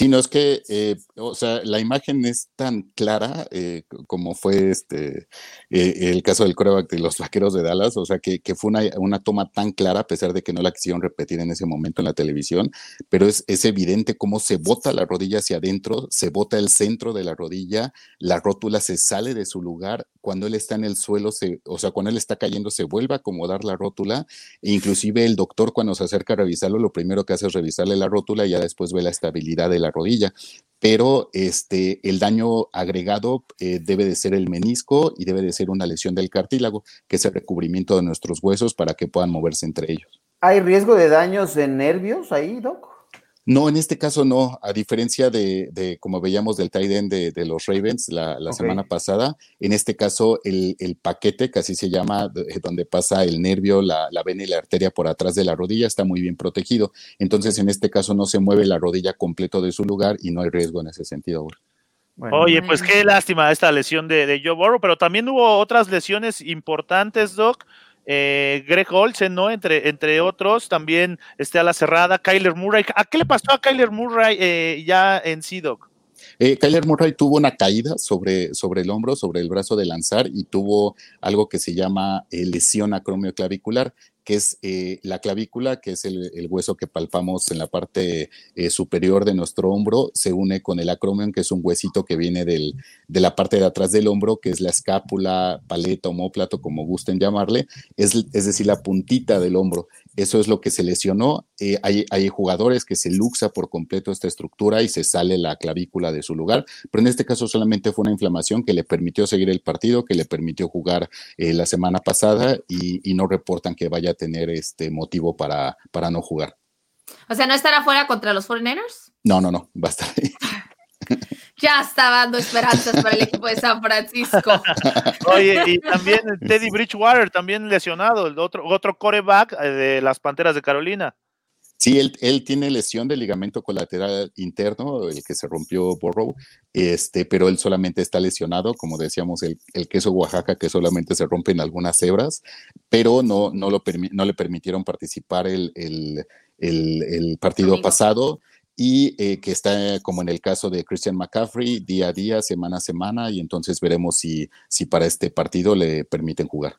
Sí, no es que, eh, o sea, la imagen es tan clara eh, como fue este eh, el caso del coreback de los vaqueros de Dallas, o sea, que, fue una, una, toma tan clara, a pesar de que no la quisieron repetir en ese momento en la televisión, pero es, es evidente cómo se bota la rodilla hacia adentro, se bota el centro de la rodilla, la rótula se sale de su lugar, cuando él está en el suelo, se, o sea, cuando él está cayendo, se vuelve a acomodar la rótula, e inclusive el doctor cuando se acerca a revisarlo, lo primero que hace es revisarle la rótula y ya después ve la estabilidad de la rodilla. Pero este, el daño agregado eh, debe de ser el menisco y debe de ser una lesión del cartílago, que es el recubrimiento de nuestros huesos para que puedan moverse entre ellos. ¿Hay riesgo de daños en nervios ahí, Doc? No, en este caso no, a diferencia de, como veíamos del tight end de, los Ravens la, semana pasada, en este caso el, paquete, que así se llama, eh, donde pasa el nervio, la, vena y la arteria por atrás de la rodilla, está muy bien protegido. Entonces, en este caso no se mueve la rodilla completo de su lugar y no hay riesgo en ese sentido. Oye, pues qué lástima esta lesión de, de Joe Burrow, pero también hubo otras lesiones importantes, Doc. Eh, Greg Olsen, ¿no? Entre, entre otros, también este a la cerrada, Kyler Murray. ¿A qué le pasó a Kyler Murray eh, ya en SIDOC? Eh, Kyler Murray tuvo una caída sobre, sobre el hombro, sobre el brazo de lanzar y tuvo algo que se llama lesión acromioclavicular que es eh, la clavícula, que es el, hueso que palpamos en la parte eh, superior de nuestro hombro, se une con el acromion, que es un huesito que viene del, de la parte de atrás del hombro, que es la escápula, paleta, homóplato, como gusten llamarle, es, es decir, la puntita del hombro. Eso es lo que se lesionó. Eh, hay, hay, jugadores que se luxa por completo esta estructura y se sale la clavícula de su lugar, pero en este caso solamente fue una inflamación que le permitió seguir el partido, que le permitió jugar la semana pasada y, y no reportan que vaya tener este motivo para, para no jugar. O sea, ¿no estará fuera contra los 49ers? No, no, no, va a estar ahí. *laughs* ya está dando esperanzas para el equipo de San Francisco. Oye, y también Teddy Bridgewater, también lesionado, el otro, otro coreback eh, de las Panteras de Carolina. Sí, él, tiene lesión del ligamento colateral interno, el que se rompió Borrow, este, pero él solamente está lesionado, como decíamos, el, queso Oaxaca que solamente se rompe en algunas hebras, pero no, no, lo no le permitieron participar el, el, partido pasado y eh, que está como en el caso de Christian McCaffrey, día a día, semana a semana, y entonces veremos si, si para este partido le permiten jugar.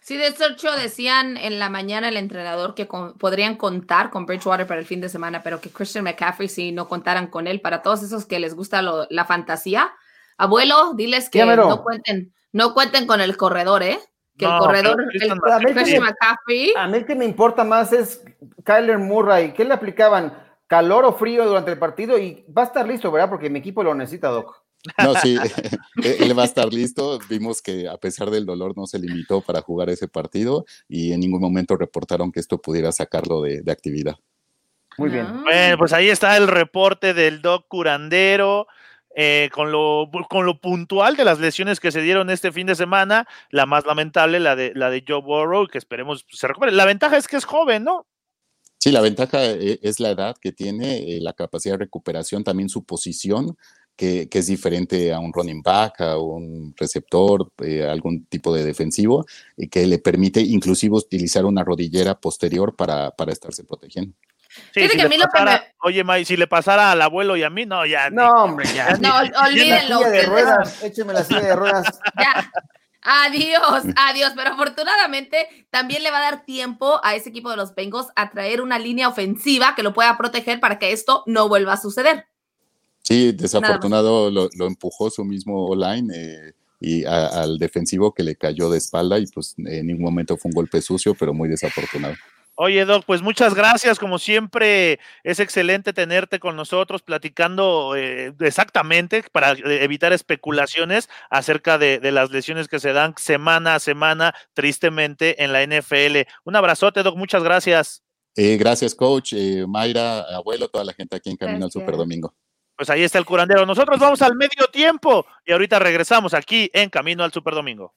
Sí, de hecho decían en la mañana el entrenador que podrían contar con Bridgewater para el fin de semana, pero que Christian McCaffrey si no contaran con él. Para todos esos que les gusta la fantasía, abuelo, diles que no cuenten, no cuenten con el corredor, ¿eh? Que el corredor, el, Christian McCaffrey. A mí que me importa más es Kyler Murray. ¿Qué le aplicaban? Calor o frío durante el partido y va a estar listo, ¿verdad? Porque mi equipo lo necesita, Doc. No, sí, *laughs* él va a estar listo. Vimos que a pesar del dolor no se limitó para jugar ese partido y en ningún momento reportaron que esto pudiera sacarlo de, actividad. Muy bien. Ah. Bueno, pues ahí está el reporte del Doc Curandero. Eh, con, lo, con lo puntual de las lesiones que se dieron este fin de semana, la más lamentable, la de, la de Joe Burrow, que esperemos se recupere. La ventaja es que es joven, ¿no? Sí, la ventaja eh, es la edad que tiene, eh, la capacidad de recuperación, también su posición, que, es diferente a un running back, a un receptor, eh, algún tipo de defensivo, y que le permite inclusive utilizar una rodillera posterior para, para estarse protegiendo. Sí, si pasara, Oye, May, si le pasara al abuelo y a mí, no, ya. No, hombre, ya. *laughs* No, olvídenlo. La silla de ruedas, écheme la silla de ruedas. Ya. Adiós, *laughs* adiós. Pero afortunadamente también le va a dar tiempo a ese equipo de los Bengals a traer una línea ofensiva que lo pueda proteger para que esto no vuelva a suceder. Sí, desafortunado lo, empujó su mismo online eh, y al defensivo que le cayó de espalda y pues en ningún momento fue un golpe sucio, pero muy desafortunado. Oye, Doc, pues muchas gracias. Como siempre, es excelente tenerte con nosotros platicando eh, exactamente para eh, evitar especulaciones acerca de, las lesiones que se dan semana a semana, tristemente, en la NFL. Un abrazote, Doc. Muchas gracias. Eh, gracias, coach. Mayra, abuelo, toda la gente aquí en Camino al Super Domingo. Pues ahí está el curandero. Nosotros vamos al medio tiempo y ahorita regresamos aquí en Camino al Super Domingo.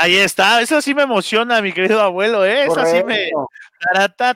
Ahí está, eso sí me emociona, mi querido abuelo, ¿eh? Eso sí me. Extraña,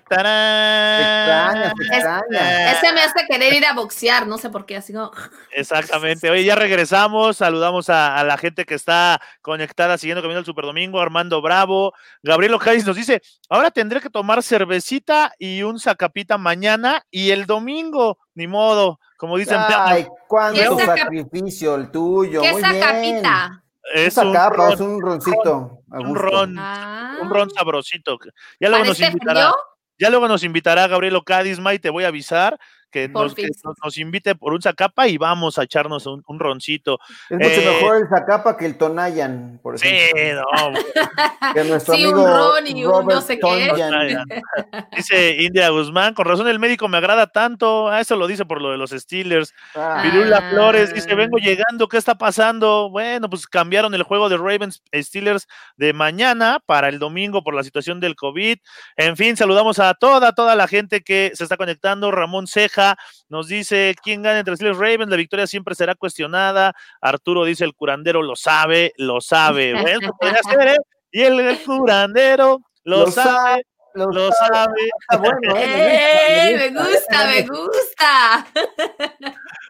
extraña. Ese me hace querer ir a boxear, no sé por qué, así como. Exactamente. Oye, ya regresamos, saludamos a, la gente que está conectada siguiendo Camino al Super Domingo, Armando Bravo, Gabriel Ojais nos dice, ahora tendré que tomar cervecita y un sacapita mañana y el domingo, ni modo, como dicen. Ay, cuánto sacrificio el tuyo. ¿Qué sacapita? Es un, ron, es un roncito. Un ron, un ron sabrosito. Ya luego nos invitará. Ya luego nos invitará Gabriel Cádiz, y te voy a avisar que nos, nos, invite por un Zacapa y vamos a echarnos un, roncito. Es mucho eh, mejor el Zacapa que el Tonayan, por ejemplo. Sí, no. *laughs* que nuestro sí, amigo un ron y un no sé qué. Dice India Guzmán, con razón el médico me agrada tanto. A eso lo dice por lo de los Steelers. Ah. Virula Flores dice, vengo llegando, ¿qué está pasando? Bueno, pues cambiaron el juego de Ravens Steelers de mañana para el domingo por la situación del COVID. En fin, saludamos a toda, toda la gente que se está conectando. Ramón Ceja nos dice, ¿quién gana entre Steelers Ravens? La victoria siempre será cuestionada. Arturo dice, el curandero lo sabe, lo sabe. Bueno, podría ser, ¿eh? Y el, curandero lo, sabe. Lo, sabe. Ah, bueno, eh, *laughs* me, gusta, me gusta.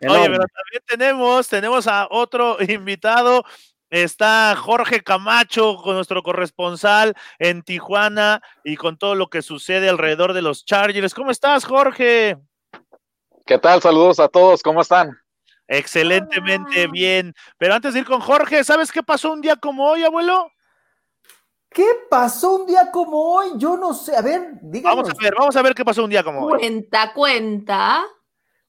Oye, pero también tenemos, tenemos a otro *laughs* invitado. Está Jorge Camacho con nuestro corresponsal en Tijuana y con todo lo que sucede alrededor de los Chargers. ¿Cómo estás, Jorge? ¿Qué tal? Saludos a todos, ¿cómo están? Excelentemente bien. Pero antes de ir con Jorge, ¿sabes qué pasó un día como hoy, abuelo? ¿Qué pasó un día como hoy? Yo no sé. A ver, díganos. Vamos a ver, vamos a ver qué pasó un día como hoy. Cuenta, cuenta.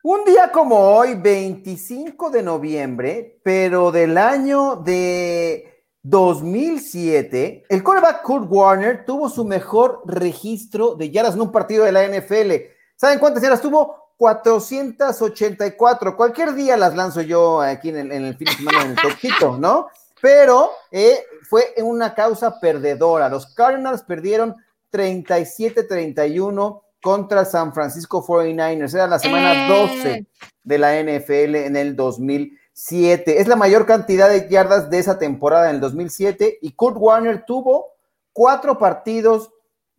Un día como hoy, 25 de noviembre, pero del año de 2007, el quarterback Kurt Warner tuvo su mejor registro de yardas en un partido de la NFL. ¿Saben cuántas yardas tuvo? 484. Cualquier día las lanzo yo aquí en el, fin de semana en el toquito, ¿no? pero eh, fue una causa perdedora. Los Cardinals perdieron 37-31 contra San Francisco 49ers. Era la semana 12 eh. de la NFL en el 2007. Es la mayor cantidad de yardas de esa temporada en el 2007 y Kurt Warner tuvo cuatro partidos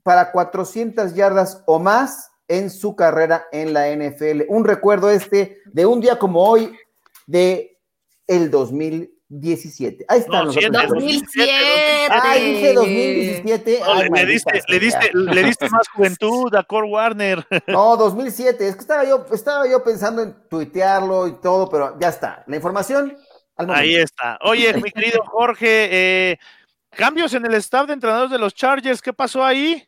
para 400 yardas o más en su carrera en la NFL. Un recuerdo este de un día como hoy de el 2017. Ahí está. No, 2007. Ay, dije 2017. le, diste, le, diste, le diste más juventud a Core Warner. *laughs* No, 2007. Es que estaba yo, estaba yo pensando en tuitearlo y todo, pero ya está. La información. Ahí está. Oye, mi querido Jorge, eh, cambios en el staff de entrenadores de los Chargers. ¿Qué pasó ahí?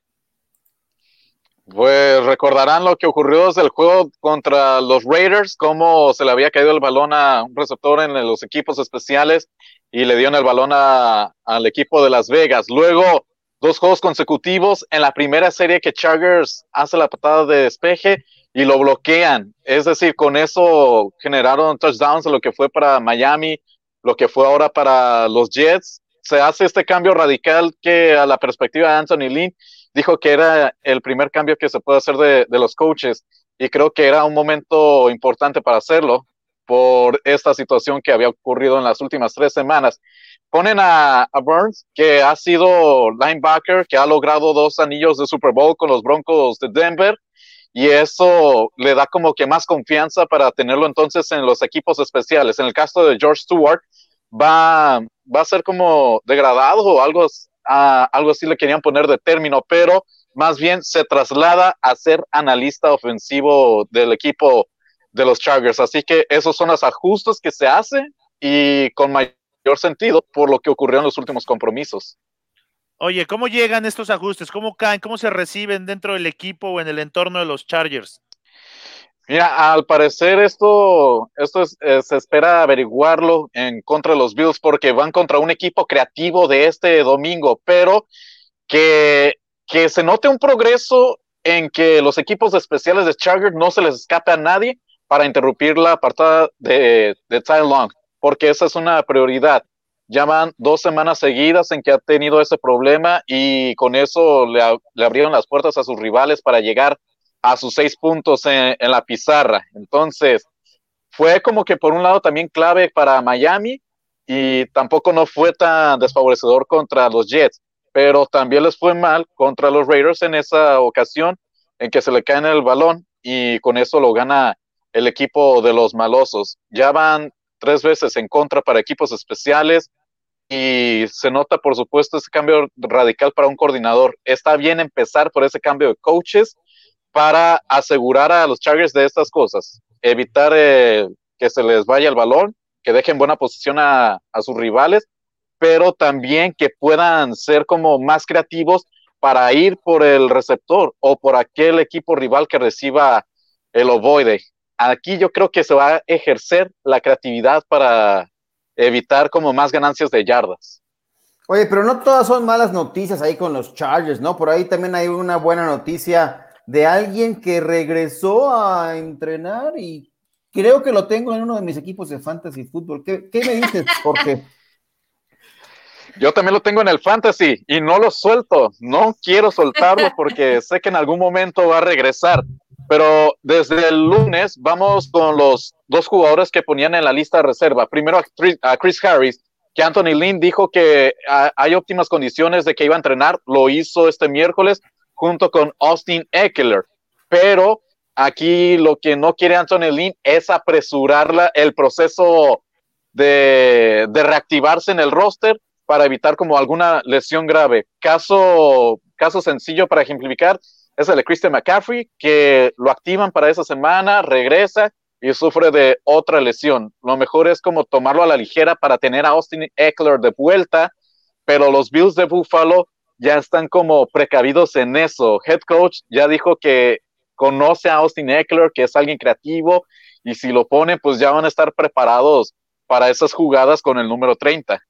Pues recordarán lo que ocurrió desde el juego contra los Raiders, cómo se le había caído el balón a un receptor en los equipos especiales y le dieron el balón al equipo de Las Vegas. Luego, dos juegos consecutivos. En la primera serie que Chargers hace la patada de despeje y lo bloquean. Es decir, con eso generaron touchdowns lo que fue para Miami, lo que fue ahora para los Jets. Se hace este cambio radical que a la perspectiva de Anthony Lynn dijo que era el primer cambio que se puede hacer de, los coaches y creo que era un momento importante para hacerlo por esta situación que había ocurrido en las últimas tres semanas. Ponen a, Burns, que ha sido linebacker, que ha logrado dos anillos de Super Bowl con los Broncos de Denver, y eso le da como que más confianza para tenerlo entonces en los equipos especiales. En el caso de George Stewart, va, va a ser como degradado o algo algo así le querían poner de término, pero más bien se traslada a ser analista ofensivo del equipo de los Chargers. Así que esos son los ajustes que se hacen y con mayor sentido por lo que ocurrió en los últimos compromisos. Oye, ¿cómo llegan estos ajustes? ¿Cómo caen? ¿Cómo se reciben dentro del equipo o en el entorno de los Chargers? Mira, al parecer esto, esto eh, se espera averiguarlo en contra de los Bills porque van contra un equipo creativo de este domingo, pero que, que se note un progreso en que los equipos especiales de Chargers no se les escape a nadie para interrumpir la apartada de, de Ty Long, porque esa es una prioridad. Ya van dos semanas seguidas en que ha tenido ese problema y con eso le, le abrieron las puertas a sus rivales para llegar a sus seis puntos en, la pizarra. Entonces, fue como que por un lado también clave para Miami y tampoco no fue tan desfavorecedor contra los Jets, pero también les fue mal contra los Raiders en esa ocasión en que se le cae el balón y con eso lo gana el equipo de los malosos. Ya van tres veces en contra para equipos especiales y se nota, por supuesto, ese cambio radical para un coordinador. Está bien empezar por ese cambio de coaches para asegurar a los Chargers de estas cosas, evitar eh, que se les vaya el balón, que dejen buena posición a, sus rivales, pero también que puedan ser como más creativos para ir por el receptor o por aquel equipo rival que reciba el ovoide. Aquí yo creo que se va a ejercer la creatividad para evitar como más ganancias de yardas. Oye, pero no todas son malas noticias ahí con los Chargers, ¿no? Por ahí también hay una buena noticia de alguien que regresó a entrenar y creo que lo tengo en uno de mis equipos de fantasy fútbol. ¿Qué, me dices, *laughs* Jorge? Yo también lo tengo en el fantasy y no lo suelto. No quiero soltarlo porque *laughs* sé que en algún momento va a regresar. Pero desde el lunes vamos con los dos jugadores que ponían en la lista de reserva. Primero a Chris Harris, que Anthony Lynn dijo que ah, hay óptimas condiciones de que iba a entrenar. Lo hizo este miércoles junto con Austin Eckler. Pero aquí lo que no quiere Anthony Lynn es apresurarla el proceso de, reactivarse en el roster para evitar como alguna lesión grave. Caso, sencillo para ejemplificar es el de Christian McCaffrey, que lo activan para esa semana, regresa y sufre de otra lesión. Lo mejor es como tomarlo a la ligera para tener a Austin Eckler de vuelta, pero los Bills de Buffalo ya están como precavidos en eso. Head coach ya dijo que conoce a Austin Eckler, que es alguien creativo, y si lo pone, pues ya van a estar preparados para esas jugadas con el número 30.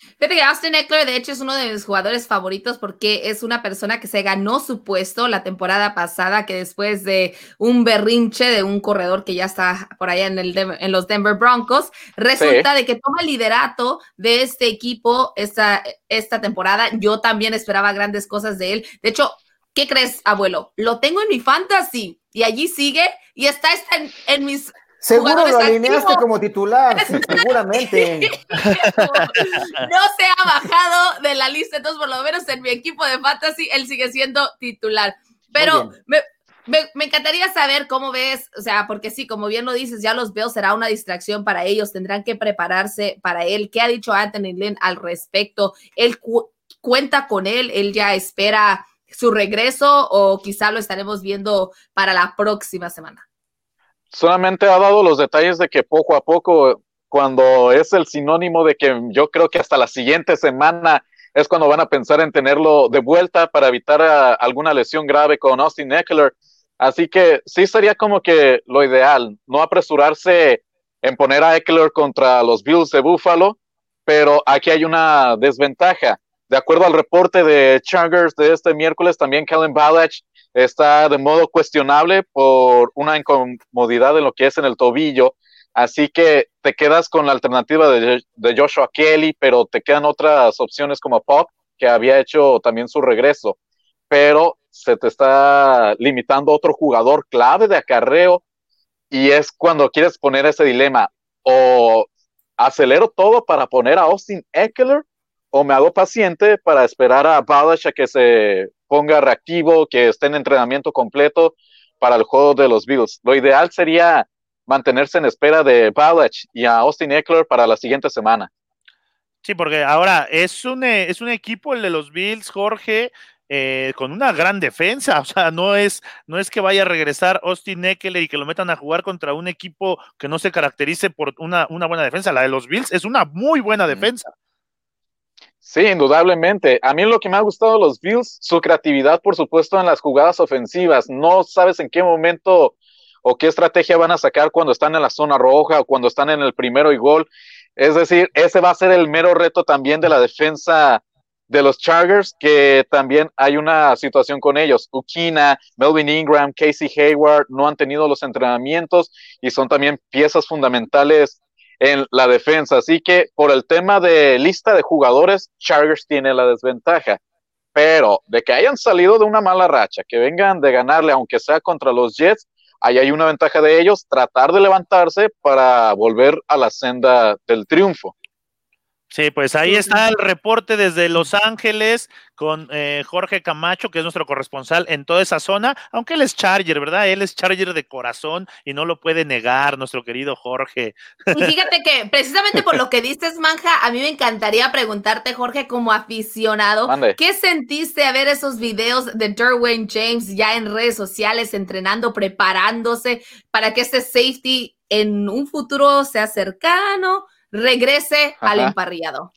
Fíjate que Austin Eckler, de hecho, es uno de mis jugadores favoritos porque es una persona que se ganó su puesto la temporada pasada, que después de un berrinche de un corredor que ya está por allá en, el en los Denver Broncos, resulta de que toma el liderato de este equipo esta, esta temporada. Yo también esperaba grandes cosas de él. De hecho, ¿qué crees, abuelo? Lo tengo en mi fantasy y allí sigue y está, está en mis Seguro lo alineaste como titular, *laughs* seguramente. no se ha bajado de la lista, entonces por lo menos en mi equipo de fantasy él sigue siendo titular. Pero me, me, encantaría saber cómo ves, o sea, porque sí, como bien lo dices, ya los veo, será una distracción para ellos, tendrán que prepararse para él. ¿Qué ha dicho Anthony Lynn al respecto? Él cuenta con él, él ya espera su regreso o quizá lo estaremos viendo para la próxima semana solamente ha dado los detalles de que poco a poco, cuando es el sinónimo de que yo creo que hasta la siguiente semana es cuando van a pensar en tenerlo de vuelta para evitar ah, alguna lesión grave con Austin Eckler. Así que sí sería como que lo ideal, no apresurarse en poner a Eckler contra los Bills de Buffalo, pero aquí hay una desventaja. De acuerdo al reporte de Chargers de este miércoles, también Kellen Ballach está de modo cuestionable por una incomodidad en lo que es en el tobillo. Así que te quedas con la alternativa de, Joshua Kelly, pero te quedan otras opciones como Pop, que había hecho también su regreso. Pero se te está limitando otro jugador clave de acarreo y es cuando quieres poner ese dilema o acelero todo para poner a Austin Eckler o me hago paciente para esperar a Balash a que se ponga reactivo, que esté en entrenamiento completo para el juego de los Bills. Lo ideal sería mantenerse en espera de Ballach y a Austin Eckler para la siguiente semana. Sí, porque ahora es un, eh, es un equipo el de los Bills, Jorge, eh, con una gran defensa. *laughs* O sea, no es, no es que vaya a regresar Austin Eckler y que lo metan a jugar contra un equipo que no se caracterice por una, una buena defensa. La de los Bills es una muy buena defensa. Sí, indudablemente. A mí lo que me ha gustado de los Bills, su creatividad, por supuesto, en las jugadas ofensivas. No sabes en qué momento o qué estrategia van a sacar cuando están en la zona roja o cuando están en el primero y gol. Es decir, ese va a ser el mero reto también de la defensa de los Chargers, que también hay una situación con ellos. Ukina, Melvin Ingram, Casey Hayward no han tenido los entrenamientos y son también piezas fundamentales en la defensa. Así que por el tema de lista de jugadores, Chargers tiene la desventaja. Pero de que hayan salido de una mala racha, que vengan de ganarle, aunque sea contra los Jets, ahí hay una ventaja de ellos, tratar de levantarse para volver a la senda del triunfo. Sí, pues ahí está el reporte desde Los Ángeles con eh, Jorge Camacho, que es nuestro corresponsal en toda esa zona, aunque él es Charger, ¿verdad? Él es Charger de corazón y no lo puede negar nuestro querido Jorge. Y fíjate que precisamente por lo que dices, Manja, a mí me encantaría preguntarte, Jorge, como aficionado, ¿qué sentiste a ver esos videos de Derwin James ya en redes sociales, entrenando, preparándose para que este safety en un futuro sea cercano? Regrese al emparrillado.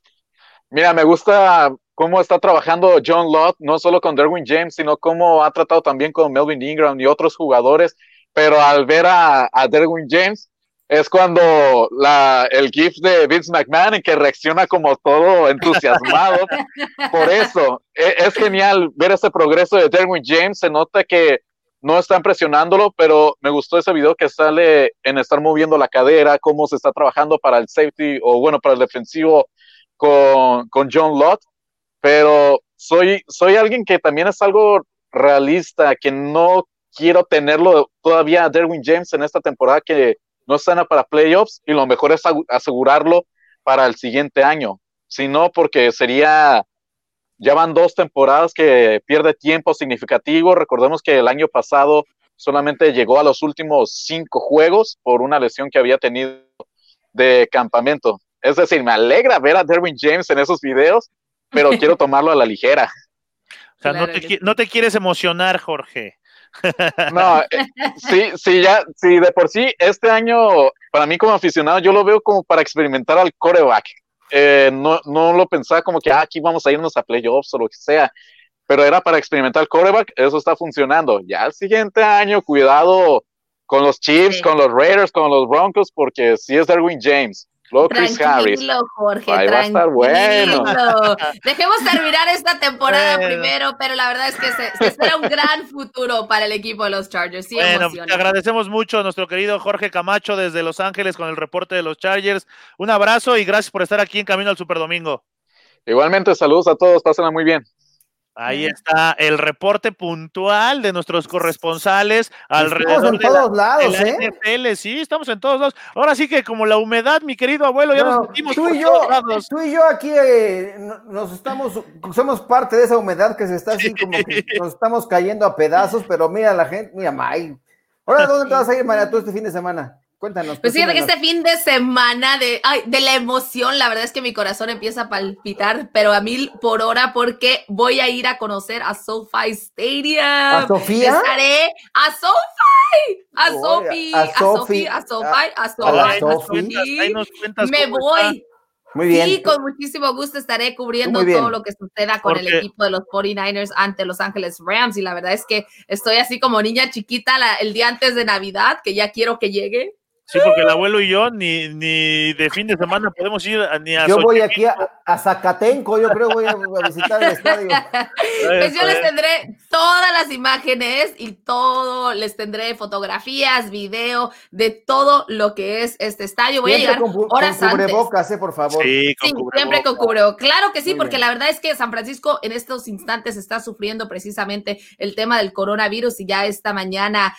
Mira, me gusta cómo está trabajando John Lott, no solo con Derwin James, sino cómo ha tratado también con Melvin Ingram y otros jugadores, pero al ver a, Derwin James, es cuando la, el GIF de Vince McMahon en que reacciona como todo entusiasmado. *laughs* Por eso, es, es, genial ver ese progreso de Derwin James. Se nota que no están presionándolo, pero me gustó ese video que sale en estar moviendo la cadera, cómo se está trabajando para el safety o bueno, para el defensivo con, John Lott, pero soy, soy alguien que también es algo realista, que no quiero tenerlo todavía a Derwin James en esta temporada que no está para playoffs y lo mejor es asegurarlo para el siguiente año, sino porque sería ya van dos temporadas que pierde tiempo significativo. Recordemos que el año pasado solamente llegó a los últimos cinco juegos por una lesión que había tenido de campamento. Es decir, me alegra ver a Derwin James en esos videos, pero *laughs* quiero tomarlo a la ligera. O sea, no te, quieres emocionar, Jorge. *laughs* No, eh, sí, sí, ya, sí, de por sí, este año, para mí como aficionado, yo lo veo como para experimentar al coreback. Eh, no, no lo pensaba como que ah, aquí vamos a irnos a playoffs o lo que sea, pero era para experimentar el coreback, eso está funcionando. Ya el siguiente año, cuidado con los Chiefs, con los Raiders, con los Broncos, porque si es Darwin James. Luego Chris Harris. Jorge, Ahí va a estar bueno. tranquilo. *laughs* Dejemos terminar esta temporada Bueno. primero, pero la verdad es que se, se espera un gran futuro para el equipo de los Chargers. Sí, Bueno, te agradecemos mucho a nuestro querido Jorge Camacho desde Los Ángeles con el reporte de los Chargers. Un abrazo y gracias por estar aquí en Camino al Superdomingo. Igualmente, saludos a todos, pásenla muy bien. Ahí está el reporte puntual de nuestros corresponsales alrededor en de la, todos lados, de la ¿eh? NFL. Sí, estamos en todos lados. Ahora sí que como la humedad, mi querido abuelo, ya No, nos sentimos tú y yo, todos lados. tú y yo aquí eh, no- nos estamos, somos parte de esa humedad que se está así como que nos estamos cayendo a pedazos, pero mira la gente, mira, May. Ahora, ¿dónde te vas a ir, María, tú este fin de semana? Cuéntanos. Pues fíjate que este fin de semana de, ay, de la emoción, la verdad es que mi corazón empieza a palpitar, pero a mil por hora porque voy a ir a conocer a SoFi Stadium. ¿A Sofía? Estaré a SoFi, a Sofi, a a Sofi, a SoFi, a SoFi. Me voy. Muy bien. Sí, con muchísimo gusto estaré cubriendo todo lo que suceda con el equipo de los 49ers ante Los Ángeles Rams. Y la verdad es que estoy así como niña chiquita la- el día antes de Navidad, que ya quiero que llegue. Sí, porque el abuelo y yo ni, ni de fin de semana podemos ir a- ni a Yo voy aquí a, a Zacatenco, yo creo voy a, a visitar el estadio. *laughs* Pues yo les es. tendré todas las imágenes y todo, les tendré fotografías, video de todo lo que es este estadio. Voy a Siempre llegar con, horas con antes. cubrebocas, eh, por favor. Sí, con Sí, cubrebocas. siempre con cubrebocas. Claro que sí, Muy porque bien. la verdad es que San Francisco en estos instantes está sufriendo precisamente el tema del coronavirus y ya esta mañana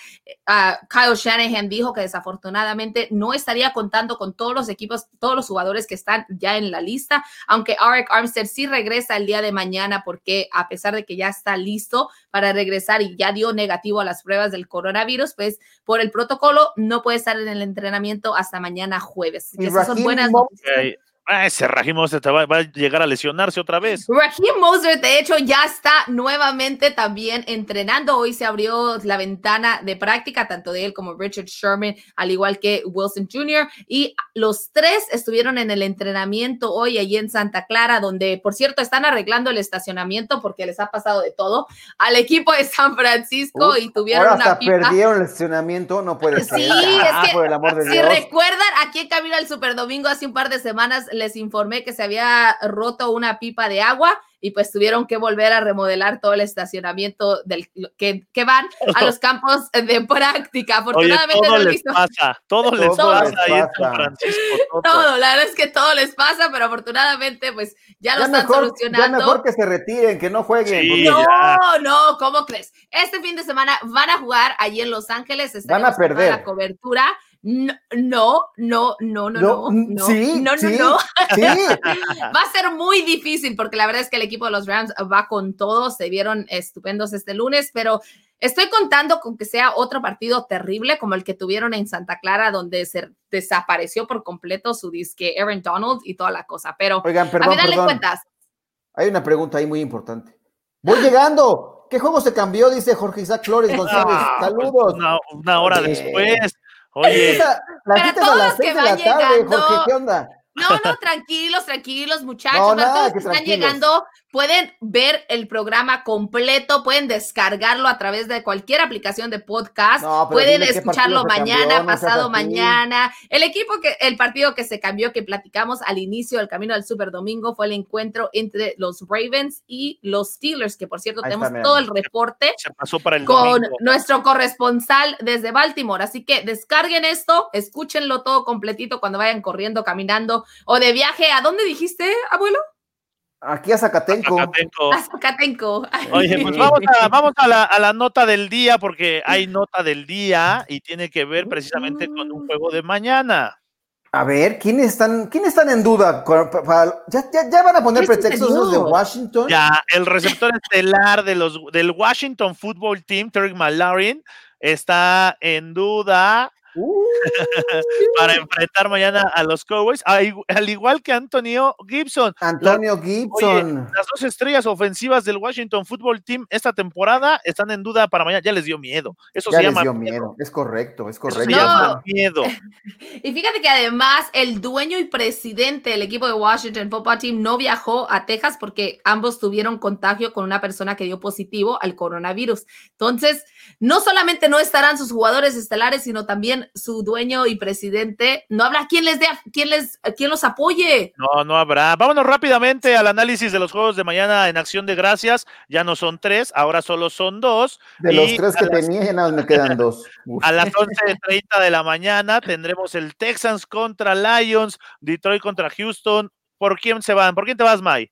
ah, Kyle Shanahan dijo que desafortunadamente no estaría contando con todos los equipos, todos los jugadores que están ya en la lista, aunque Arik Armstead sí regresa el día de mañana porque a pesar de que ya está listo para regresar y ya dio negativo a las pruebas del coronavirus, pues por el protocolo no puede estar en el entrenamiento hasta mañana jueves. Así que Y esas son buenas noticias. Ah, ese se te va, va a llegar a lesionarse otra vez. Raheem Mostert, de hecho, ya está nuevamente también entrenando. Hoy se abrió la ventana de práctica, tanto de él como Richard Sherman, al igual que Wilson Jr. Y los tres estuvieron en el entrenamiento hoy allí en Santa Clara, donde, por cierto, están arreglando el estacionamiento porque les ha pasado de todo al equipo de San Francisco Uy, y tuvieron Ahora una hasta pipa. perdieron el estacionamiento, no puede ser. Sí, Ah, es que por el amor de Si Dios. recuerdan, aquí en Camino al Superdomingo hace un par de semanas les informé que se había roto una pipa de agua y pues tuvieron que volver a remodelar todo el estacionamiento del, que, que van a los *laughs* campos de práctica. Oye, Afortunadamente todo no lo les hizo pasa, todo les Todo pasa les ahí en pasa. San Francisco. todo. todo. La verdad es que todo les pasa, pero afortunadamente pues ya lo Ya están mejor, ya solucionando. mejor que se retiren, que no jueguen. Sí. porque ya. No, no, ¿cómo crees? Este fin de semana van a jugar allí en Los Ángeles. Van a perder. La cobertura. No, no, no, no, no, no, no, sí, no, no, sí, no. sí. *laughs* Va a ser muy difícil porque la verdad es que el equipo de los Rams va con todo. Se vieron estupendos este lunes, pero estoy contando con que sea otro partido terrible como el que tuvieron en Santa Clara, donde se desapareció por completo su disque Aaron Donald y toda la cosa. Pero Oigan, a perdón, final de cuentas, Hay una pregunta ahí muy importante. Voy llegando. ¿Qué juego se cambió? Dice Jorge Isaac Flores *laughs* González. Ah, pues, Saludos. Una, una hora después. Oye, la Para todos las los que seis de la van tarde, llegando. Jorge. ¿Qué onda? No, no, tranquilos, tranquilos, muchachos. No, Para nada, todos que que están tranquilos. llegando, pueden ver el programa completo, pueden descargarlo a través de cualquier aplicación de podcast, No, pueden escucharlo mañana, cambió, pasado mañana. El equipo que, el partido que se cambió, que platicamos al inicio del camino del Super Domingo, fue el encuentro entre los Ravens y los Steelers, que por cierto Ahí tenemos está, todo el reporte se pasó para el con domingo. nuestro corresponsal desde Baltimore. Así que descarguen esto, escúchenlo todo completito cuando vayan corriendo, caminando o de viaje. ¿A dónde dijiste, abuelo? Aquí a Zacatenco. Zacatenco. A Zacatenco. *laughs* Oye, pues vamos, a, vamos a, la, a la nota del día, porque hay nota del día y tiene que ver precisamente con un juego de mañana. A ver, ¿quiénes están, ¿quiénes están en duda? ¿Ya, ya, ya van a poner ¿Qué pretextos esos de Washington? Ya, el receptor estelar de los, del Washington Football Team, Terry McLaurin, está en duda Uh, para enfrentar mañana a los Cowboys, al al igual que Antonio Gibson. Antonio Gibson. las dos estrellas ofensivas del Washington Football Team esta temporada están en duda para mañana. Ya les dio miedo. Eso ya se les llama dio miedo. Es correcto, es Eso se correcto. llama miedo. *laughs* Y fíjate que además el dueño y presidente del equipo de Washington Football Team no viajó a Texas porque ambos tuvieron contagio con una persona que dio positivo al coronavirus. Entonces, no solamente no estarán sus jugadores estelares, sino también su dueño y presidente, no habrá quien les dé, quien les, quien los apoye. No, no habrá. Vámonos rápidamente al análisis de los juegos de mañana en Acción de Gracias. Ya no son tres, ahora solo son dos. De los tres que tenía, ya nada me quedan dos. *laughs* A las 11.30 de la mañana tendremos el Texans contra Lions, Detroit contra Houston. ¿Por quién se van? ¿Por quién te vas, Mai?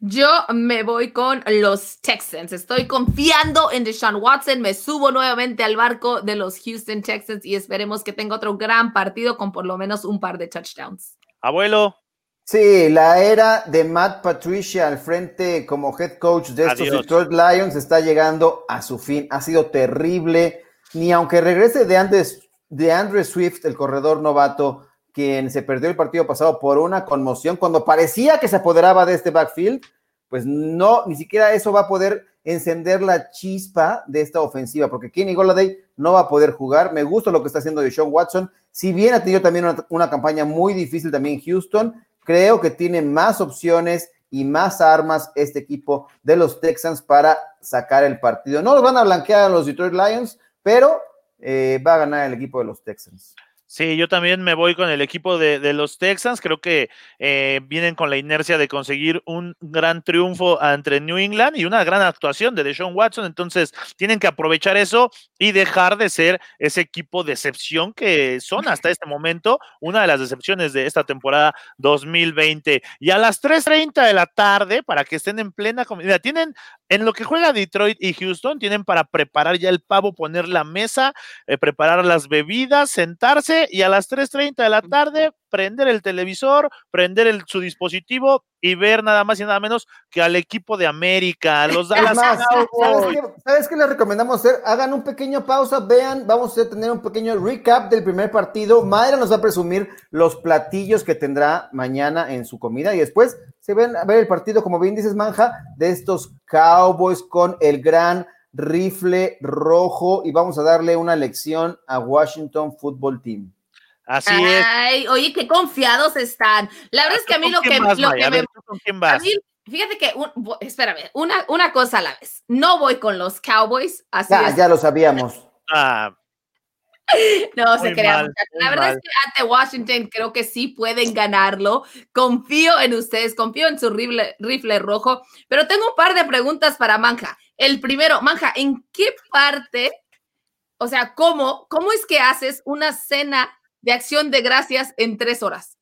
Yo me voy con los Texans. Estoy confiando en Deshaun Watson. Me subo nuevamente al barco de los Houston Texans y esperemos que tenga otro gran partido con por lo menos un par de touchdowns. Abuelo. Sí, la era de Matt Patricia al frente como head coach de estos Detroit Lions está llegando a su fin. Ha sido terrible. Ni aunque regrese de antes de Andrew Swift, el corredor novato, quien se perdió el partido pasado por una conmoción, cuando parecía que se apoderaba de este backfield, pues no, ni siquiera eso va a poder encender la chispa de esta ofensiva, porque Kenny Goladay no va a poder jugar. Me gusta lo que está haciendo de Sean Watson. Si bien ha tenido también una, una campaña muy difícil también Houston, creo que tiene más opciones y más armas este equipo de los Texans para sacar el partido. No los van a blanquear a los Detroit Lions, pero eh, va a ganar el equipo de los Texans. Sí, yo también me voy con el equipo de, los Texans. Creo que eh, vienen con la inercia de conseguir un gran triunfo entre New England y una gran actuación de Deshaun Watson. Entonces, tienen que aprovechar eso y dejar de ser ese equipo de decepción que son hasta este momento, una de las decepciones de esta temporada 2020. Y a las 3:30 de la tarde, para que estén en plena comida, tienen en lo que juega Detroit y Houston, tienen para preparar ya el pavo, poner la mesa, eh, preparar las bebidas, sentarse y a las 3.30 de la tarde prender el televisor, prender el, su dispositivo y ver nada más y nada menos que al equipo de América, los Dallas más, ¿sabes qué, ¿sabes qué les recomendamos hacer? Hagan un pequeño pausa, vean, vamos a tener un pequeño recap del primer partido. Mayra nos va a presumir los platillos que tendrá mañana en su comida y después se ven a ver el partido, como bien dices, Manja, de estos Cowboys con el gran rifle rojo y vamos a darle una lección a Washington Football Team. Así es. Ay, oye, qué confiados están. La verdad es que a mí lo que, vas, lo que A me. ver, ¿tú con quién vas? a mí, fíjate que, un- espérame, una, una cosa a la vez. No voy con los Cowboys, así Ya, es. ya lo sabíamos. Ah, *laughs* No se Muy crea, La verdad mal. es que ante Washington creo que sí pueden ganarlo. Confío en ustedes, confío en su rifle, rifle rojo, pero tengo un par de preguntas para Manja. El primero, Manja, ¿en qué parte, o sea, cómo, cómo es que haces una cena de acción de gracias en tres horas?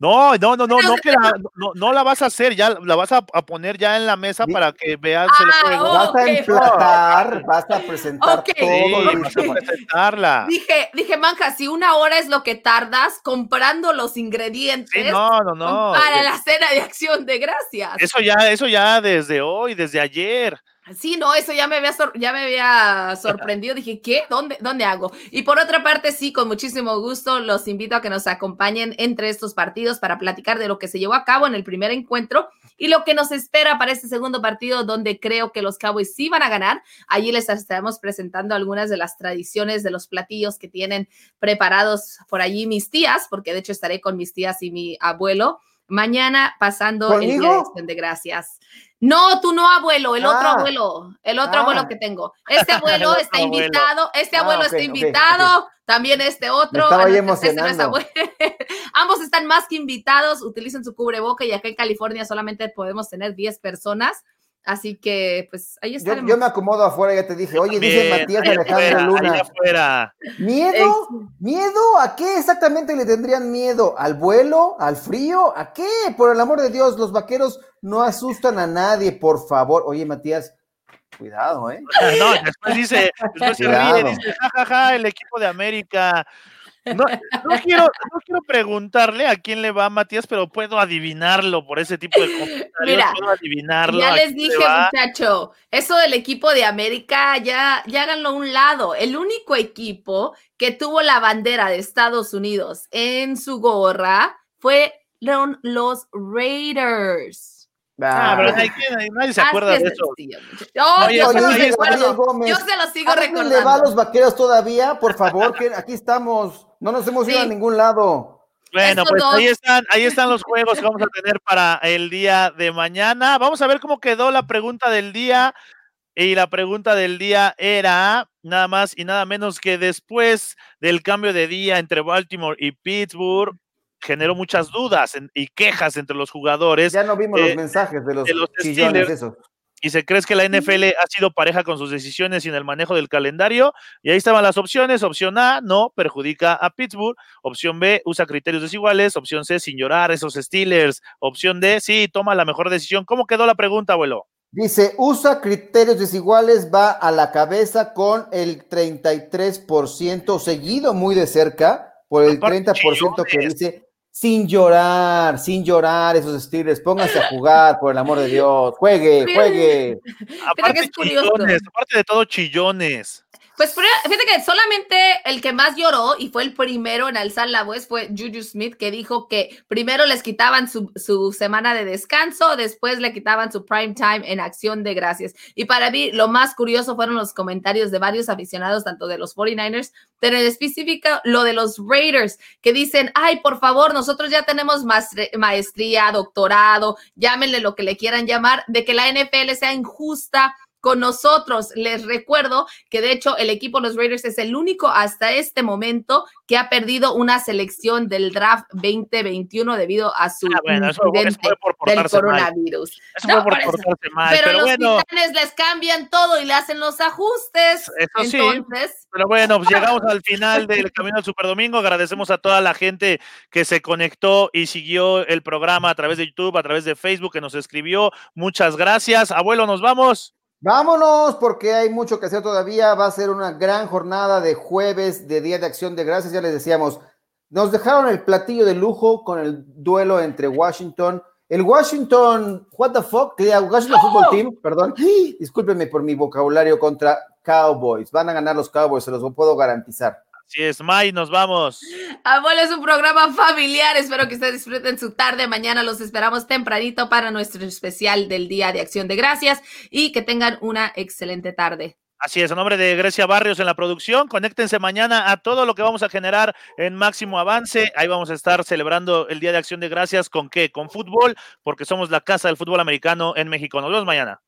No, no, no, no, no, que la, no, no la vas a hacer, ya la vas a, a poner ya en la mesa para que veas el Ah, juego. Vas a emplatar, vas a presentar Ok. todo Sí, vas a presentarla. Dije, dije, Manja, si una hora es lo que tardas comprando los ingredientes Sí, no, no, no. para la cena de acción de gracias. Eso ya, eso ya desde hoy, desde ayer. Sí, no, eso ya me había, ya me había sorprendido. Dije, ¿qué? ¿Dónde, ¿Dónde hago? Y por otra parte, sí, con muchísimo gusto los invito a que nos acompañen entre estos partidos para platicar de lo que se llevó a cabo en el primer encuentro y lo que nos espera para este segundo partido, donde creo que los Cowboys sí van a ganar. Allí les estaremos presentando algunas de las tradiciones de los platillos que tienen preparados por allí mis tías, porque de hecho estaré con mis tías y mi abuelo mañana pasando el día de ¿Conmigo? acción de gracias. No, tú no, abuelo, el otro Ah. abuelo, el otro Ah. abuelo que tengo. Este *laughs* abuelo está abuelo. invitado, este Ah, abuelo está invitado, también este otro. estaba ah, ahí no, ese no es emocionando. abuelo. *laughs* Ambos están más que invitados, utilicen su cubreboca y acá en California solamente podemos tener 10 personas. Así que, pues, ahí Yo, estaremos. yo me acomodo afuera, ya te dije. Oye, dice Matías Alejandro Luna. afuera. ¿Miedo? ¿Miedo? ¿A qué exactamente le tendrían miedo? ¿Al vuelo? ¿Al frío? ¿A qué? Por el amor de Dios, los vaqueros no asustan a nadie, por favor. Oye, Matías, cuidado, ¿eh? No, después dice, después se ríe, dice, jajaja, el equipo de América. No, no quiero, no quiero preguntarle a quién le va Matías, pero puedo adivinarlo por ese tipo de comentarios. Mira, puedo adivinarlo. Ya les dije, muchacho, eso del equipo de América, ya, ya háganlo a un lado. El único equipo que tuvo la bandera de Estados Unidos en su gorra fueron los Raiders. Ah, pero hay que- nadie se acuerda de eso. Oh, Oye, yo se Yo los sigo ¿Alguien le va a recordando. los vaqueros todavía? Por favor, que aquí estamos. No nos hemos ido Sí. a ningún lado. Bueno, Estos pues dos. ahí están, ahí están los juegos que vamos a tener para el día de mañana. Vamos a ver cómo quedó la pregunta del día. Y la pregunta del día era nada más y nada menos que después del cambio de día entre Baltimore y Pittsburgh, generó muchas dudas y quejas entre los jugadores. Ya no vimos los mensajes de los, de los Steelers, y se cree que la NFL ha sido pareja con sus decisiones y en el manejo del calendario. Y ahí estaban las opciones. Opción A, no, perjudica a Pittsburgh. Opción B, usa criterios desiguales. Opción C, sin llorar, esos Steelers. Opción D, sí, toma la mejor decisión. ¿Cómo quedó la pregunta, abuelo? Dice, usa criterios desiguales, va a la cabeza con el 33%, seguido muy de cerca por el 30% que dice sin llorar, sin llorar esos Steelers, pónganse a jugar, por el amor de Dios, juegue, juegue. *laughs* Aparte, aparte de todo, chillones. Pues fíjate que solamente el que más lloró y fue el primero en alzar la voz fue Juju Smith, que dijo que primero les quitaban su, su, semana de descanso, después le quitaban su prime time en acción de gracias. Y para mí lo más curioso fueron los comentarios de varios aficionados, tanto de los 49ers, pero en específico lo de los Raiders, que dicen, ay, por favor, nosotros ya tenemos maestría, doctorado, llámenle lo que le quieran llamar, de que la NFL sea injusta con nosotros. Les recuerdo que de hecho el equipo de los Raiders es el único hasta este momento que ha perdido una selección del draft 2021 debido a su ah, del coronavirus. pero, los bueno, les cambian todo y le hacen los ajustes. Eso Entonces. Pero bueno, pues llegamos al final del *laughs* Camino al Superdomingo. Agradecemos a toda la gente que se conectó y siguió el programa a través de YouTube, a través de Facebook, que nos escribió. Muchas gracias. Abuelo, nos vamos. Vámonos, porque hay mucho que hacer todavía. Va a ser una gran jornada de jueves de Día de Acción de Gracias. Ya les decíamos, nos dejaron el platillo de lujo con el duelo entre Washington, el Washington, what the fuck, Washington Football Team, perdón, discúlpenme por mi vocabulario contra Cowboys. Van a ganar los Cowboys, se los puedo garantizar. Así es, May, nos vamos. Abuelo es un programa familiar. Espero que ustedes disfruten su tarde. Mañana los esperamos tempranito para nuestro especial del Día de Acción de Gracias y que tengan una excelente tarde. Así es, a nombre de Grecia Barrios en la producción, conéctense mañana a todo lo que vamos a generar en Máximo Avance. Ahí vamos a estar celebrando el Día de Acción de Gracias con qué? Con fútbol, porque somos la casa del fútbol americano en México. Nos vemos mañana.